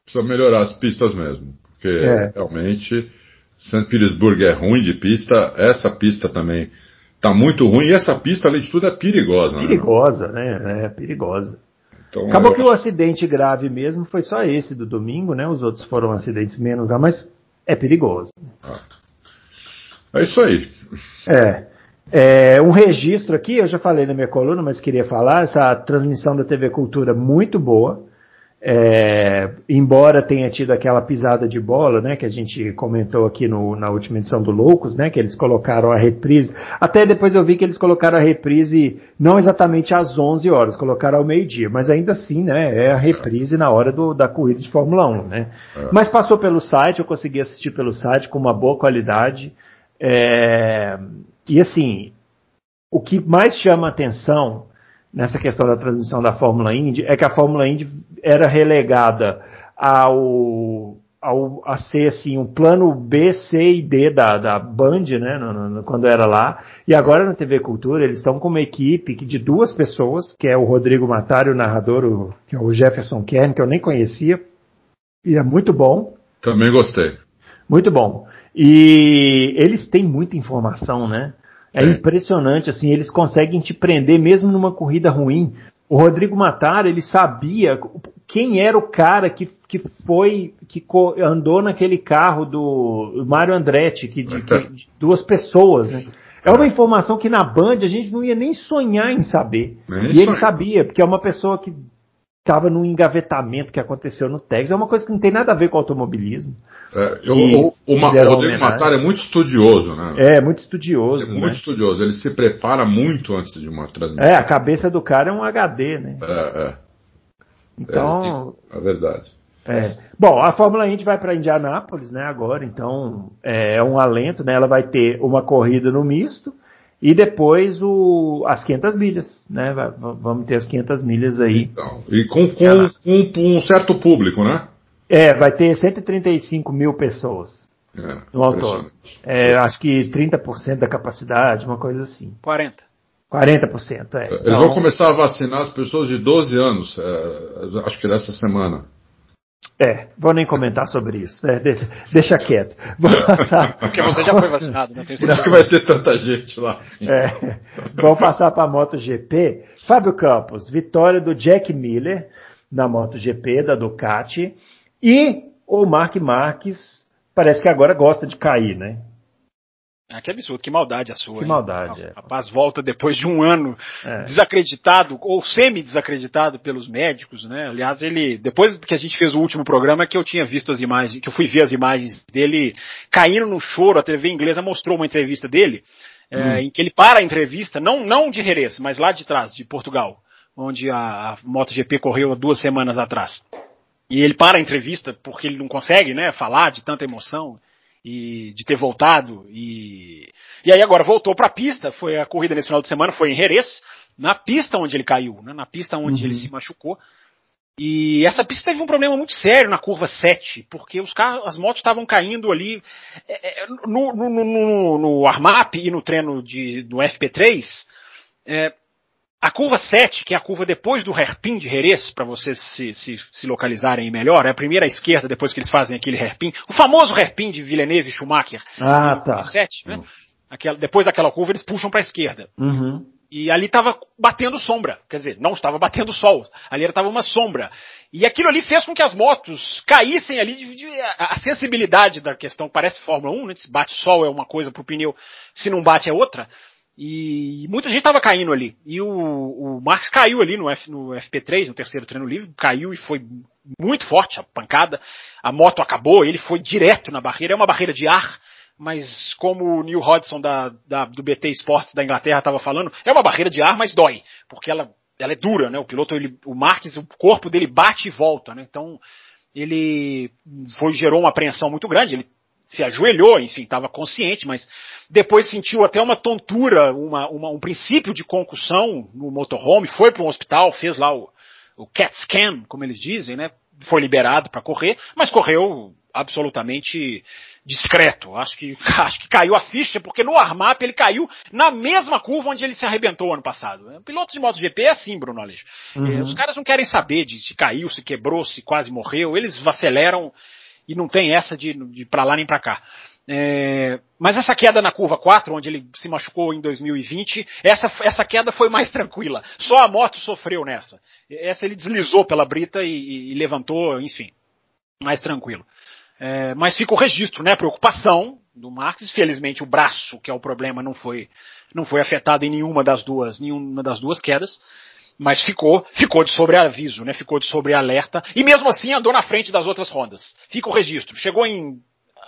Precisa melhorar as pistas mesmo porque é. realmente St. Petersburg é ruim de pista, essa pista também está muito ruim, e essa pista, além de tudo, é perigosa. Né? Perigosa, né? né? É perigosa. Então, Acabou que o acidente grave mesmo foi só esse do domingo, né? Os outros foram acidentes menos graves, mas é perigoso. Ah. É isso aí. É. É, um registro aqui, eu já falei na minha coluna, mas queria falar, essa transmissão da TV Cultura muito boa. É, embora tenha tido aquela pisada de bola, né, que a gente comentou aqui no, na última edição do Loucos, né, que eles colocaram a reprise, até depois eu vi que eles colocaram a reprise não exatamente às 11 horas, colocaram ao meio-dia, mas ainda assim, né, é a reprise na hora do, da corrida de Fórmula 1, né. É. Mas passou pelo site, eu consegui assistir pelo site com uma boa qualidade, é, e assim, o que mais chama atenção nessa questão da transmissão da Fórmula Indy é que a Fórmula Indy era relegada ao, ao a ser assim um plano B, C e D da, da Band, né, no, no, quando era lá. E agora na TV Cultura eles estão com uma equipe de duas pessoas, que é o Rodrigo Matari, o narrador, o, que é o Jefferson Kern, que eu nem conhecia, e é muito bom. Também gostei. Muito bom. E eles têm muita informação, né? É, é, impressionante, assim, eles conseguem te prender mesmo numa corrida ruim. O Rodrigo Matar, ele sabia quem era o cara que, que foi, que andou naquele carro do Mário Andretti, que, de, de duas pessoas, né? É uma informação que na Band a gente não ia nem sonhar em saber. Nem e ele sabia, porque é uma pessoa que estava num engavetamento que aconteceu no Texas. É uma coisa que não tem nada a ver com automobilismo. É, eu, o, o, o Rodrigo Matar é muito estudioso, né? É, muito estudioso. É muito né? estudioso. Ele se prepara muito antes de uma transmissão. É, a cabeça do cara é um HD, né? É, é. Então. É, é verdade. É. Bom, a Fórmula Indy vai para Indianápolis, né, agora, então é um alento, né? Ela vai ter uma corrida no misto e depois o, as 500 milhas, né? Vamos ter as 500 milhas aí. Então, e com, com, com, um certo público, né? É, vai ter 135 mil pessoas é, no autódromo. É, acho que 30% da capacidade, uma coisa assim. 40%. 40%, é. Eles então, vão começar a vacinar as pessoas de 12 anos, é, acho que dessa semana. É, vou nem comentar sobre isso, né? deixa quieto. Porque você já foi vacinado, né? Por isso que vai ter tanta gente lá. Assim. É, vamos passar para a MotoGP. Fábio Campos, vitória do Jack Miller na MotoGP da Ducati e o Mark Marques parece que agora gosta de cair, né? Ah, que absurdo, que maldade a sua. Que hein? maldade. É. Rapaz volta depois de um ano é. desacreditado, ou semi-desacreditado pelos médicos, né? Aliás, ele, depois que a gente fez o último programa, que eu tinha visto as imagens, que eu fui ver as imagens dele caindo no choro, a TV inglesa mostrou uma entrevista dele, é, hum. em que ele para a entrevista, não, não de Jerez, mas lá de trás, de Portugal, onde a, a MotoGP correu há duas semanas atrás. E ele para a entrevista porque ele não consegue, né, falar de tanta emoção e de ter voltado e e aí agora voltou para a pista, foi a corrida nesse final de semana, foi em Jerez, na pista onde ele caiu, né, na pista onde uhum. ele se machucou. E essa pista teve um problema muito sério na curva 7, porque os carros, as motos estavam caindo ali é, é no, no, no, no Armap e no treino de, do FP3. É, a curva 7, que é a curva depois do hairpin de Jerez, para vocês se, se, se, localizarem melhor, é a primeira à esquerda depois que eles fazem aquele hairpin. O famoso hairpin de Villeneuve e Schumacher. Ah, tá. 7, né? Aquela, depois daquela curva eles puxam para a esquerda. Uhum. E ali estava batendo sombra. Quer dizer, não estava batendo sol. Ali estava uma sombra. E aquilo ali fez com que as motos caíssem ali. De, de, a sensibilidade da questão parece Fórmula 1, né? Se bate sol é uma coisa para o pneu, se não bate é outra. E muita gente estava caindo ali. E o, o Marx caiu ali no, F, no FP3, no terceiro treino livre, caiu e foi muito forte a pancada. A moto acabou, ele foi direto na barreira. É uma barreira de ar, mas como o Neil Hodgson da, da, do BT Sports da Inglaterra estava falando, é uma barreira de ar, mas dói, porque ela, ela é dura, né? O piloto, ele, o Marques, o corpo dele bate e volta, né? Então ele foi gerou uma apreensão muito grande. Ele se ajoelhou, enfim, estava consciente, mas depois sentiu até uma tontura, uma, uma, um princípio de concussão no motorhome, foi para um hospital, fez lá o, o CAT scan, como eles dizem, né? Foi liberado para correr, mas correu absolutamente discreto. Acho que, acho que caiu a ficha, porque no Armap ele caiu na mesma curva onde ele se arrebentou ano passado. Piloto de MotoGP é assim, Bruno Aleixo. Uhum. Os caras não querem saber de se caiu, se quebrou, se quase morreu. Eles aceleram e não tem essa de, de para lá nem para cá. É, mas essa queda na curva 4, onde ele se machucou em 2020, essa, essa queda foi mais tranquila. Só a moto sofreu nessa. Essa ele deslizou pela brita e, e levantou, enfim, mais tranquilo. É, mas fica o registro, né? Preocupação do Marques. Felizmente o braço, que é o problema, não foi, não foi afetado em nenhuma das duas, nenhuma das duas quedas. Mas ficou, ficou de sobreaviso, né? Ficou de sobrealerta. E mesmo assim andou na frente das outras rondas. Fica o registro. Chegou em.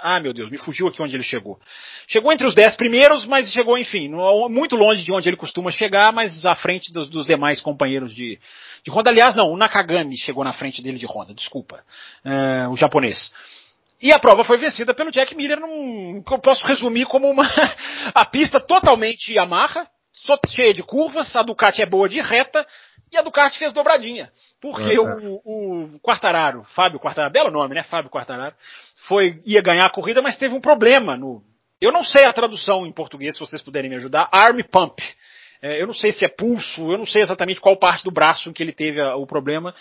Ah, meu Deus, me fugiu aqui onde ele chegou. Chegou entre os dez primeiros, mas chegou, enfim, muito longe de onde ele costuma chegar, mas à frente dos, dos demais companheiros de, de Honda. Aliás, não, o Nakagami chegou na frente dele de Honda, desculpa. É, o japonês. E a prova foi vencida pelo Jack Miller num, que eu posso resumir como uma, a pista totalmente Yamaha, cheia de curvas, a Ducati é boa de reta, e a Ducati fez dobradinha. Porque é, o, o Quartararo, Fábio Quartararo, belo nome, né? Fábio Quartararo, foi, ia ganhar a corrida, mas teve um problema no. Eu não sei a tradução em português, se vocês puderem me ajudar. Arm pump. É, eu não sei se é pulso, eu não sei exatamente qual parte do braço em que ele teve a, o problema.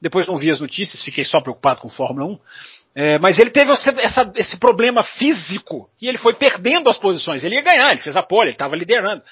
Depois não vi as notícias, fiquei só preocupado com Fórmula 1. É, mas ele teve essa, esse problema físico e ele foi perdendo as posições. Ele ia ganhar, ele fez a pole, ele estava liderando.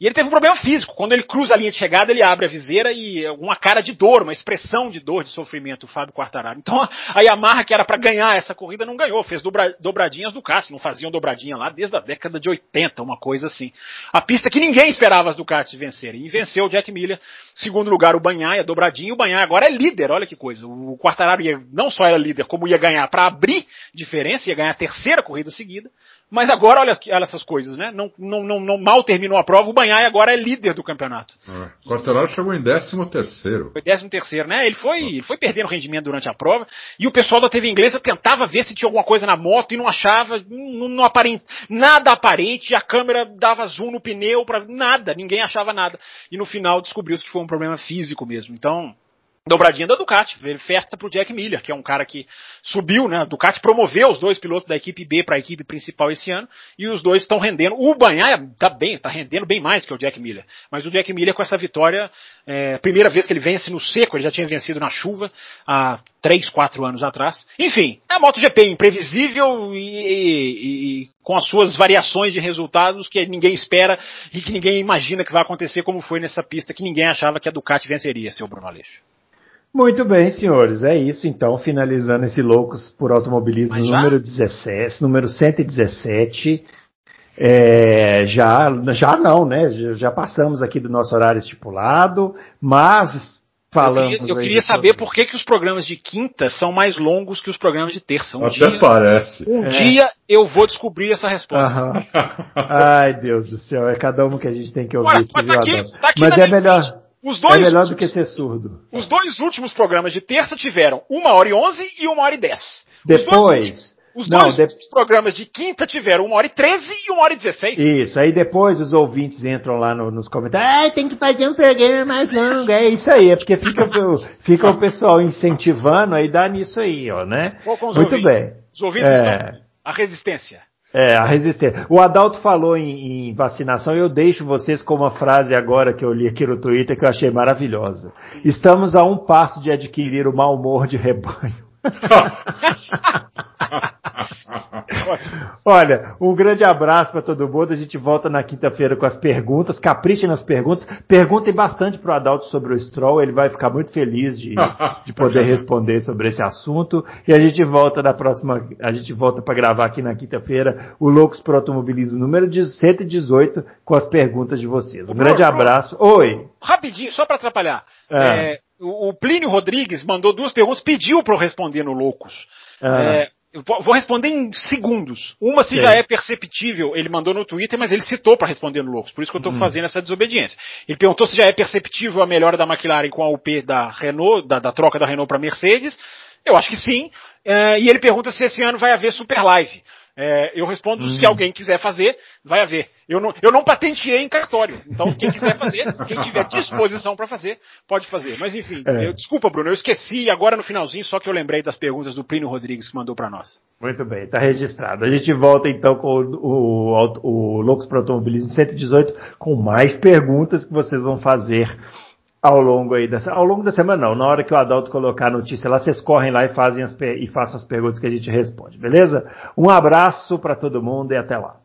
E ele teve um problema físico. Quando ele cruza a linha de chegada, ele abre a viseira e uma cara de dor, uma expressão de dor, de sofrimento, o Fábio Quartararo. Então a Yamaha, que era para ganhar essa corrida, não ganhou. Fez dobra, dobradinhas do Ducati. Não faziam dobradinha lá desde a década de 80, uma coisa assim. A pista que ninguém esperava as Ducati vencerem. E venceu o Jack Miller. Segundo lugar, o Banhaia, dobradinha. O Banhaia agora é líder, olha que coisa. O Quartararo ia, não só era líder, como ia ganhar para abrir diferença, ia ganhar a terceira corrida seguida Mas agora, olha, olha essas coisas, né? Não, não, não, não mal terminou a prova, o Banhai agora é líder do campeonato. É. Quartararo chegou em 13 terceiro. Foi 13 terceiro, né? Ele foi, ele foi perdendo rendimento durante a prova, e o pessoal da TV inglesa tentava ver se tinha alguma coisa na moto e não achava, não, não aparente, nada aparente, a câmera dava zoom no pneu, para nada, ninguém achava nada. E no final descobriu-se que foi um problema físico mesmo. Então, dobradinha da Ducati, festa pro Jack Miller, que é um cara que subiu, né? A Ducati promoveu os dois pilotos da equipe B para a equipe principal esse ano e os dois estão rendendo. O Banhaia tá bem, tá rendendo bem mais que o Jack Miller. Mas o Jack Miller com essa vitória, é, primeira vez que ele vence no seco, ele já tinha vencido na chuva há três, quatro anos atrás. Enfim, é a MotoGP imprevisível e, e, e com as suas variações de resultados que ninguém espera e que ninguém imagina que vai acontecer como foi nessa pista que ninguém achava que a Ducati venceria, seu Bruno Aleixo. Muito bem, senhores. É isso então, finalizando esse Loucos por Automobilismo número 17, número 117. É, já, já não, né? Já, já, passamos aqui do nosso horário estipulado, mas falamos. Eu queria, eu queria saber sobre... por que, que os programas de quinta são mais longos que os programas de terça. Um Até dia, parece. Um é. dia eu vou descobrir essa resposta. Ai, Deus do céu, é cada um que a gente tem que ouvir. Olha, aqui, mas, tá aqui, tá aqui mas é melhor. Os dois é melhor do que ser surdo. Os dois últimos programas de terça tiveram uma hora e onze e uma hora e dez. Depois. Os dois não, de... programas de quinta tiveram uma hora e treze e uma hora e dezesseis. Isso, aí depois os ouvintes entram lá no, nos comentários, ah, tem que fazer um programa mais longo, é isso aí, é porque fica, fica o pessoal incentivando, aí dá nisso aí, ó, né? Muito ouvintes. bem. Os ouvintes é... a resistência. É, a resistência. O Adalto falou em, em, vacinação eu deixo vocês com uma frase agora que eu li aqui no Twitter que eu achei maravilhosa. Estamos a um passo de adquirir o mau humor de rebanho. Olha, um grande abraço para todo mundo. A gente volta na quinta-feira com as perguntas. Caprichem nas perguntas. Perguntem bastante para o Adalto sobre o Stroll. Ele vai ficar muito feliz de, de poder responder sobre esse assunto. E a gente volta na próxima. A gente volta para gravar aqui na quinta-feira o Loucos pro Automobilismo número 118 com as perguntas de vocês. Um grande abraço. Oi. Rapidinho, só para atrapalhar. É. É, o Plínio Rodrigues mandou duas perguntas, pediu para eu responder no Loucos. Ah. É, eu vou responder em segundos. Uma se já é perceptível, ele mandou no Twitter, mas ele citou para responder no Loucos. Por isso que eu estou hum. fazendo essa desobediência. Ele perguntou se já é perceptível a melhora da McLaren com a UP da Renault, da, da troca da Renault para Mercedes. Eu acho que sim. É, e ele pergunta se esse ano vai haver Super Live. É, eu respondo, se uhum. alguém quiser fazer, vai haver. Eu não, eu não patenteei em cartório. Então, quem quiser fazer, quem tiver disposição para fazer, pode fazer. Mas enfim, é. eu, desculpa, Bruno, eu esqueci agora no finalzinho, só que eu lembrei das perguntas do Plínio Rodrigues que mandou para nós. Muito bem, está registrado. A gente volta então com o, o, o Loucos para Automobilismo 118 com mais perguntas que vocês vão fazer ao longo aí dessa, ao longo da semana não, na hora que o Adalto colocar a notícia lá, vocês correm lá e fazem as, e façam as perguntas que a gente responde, beleza? Um abraço para todo mundo e até lá.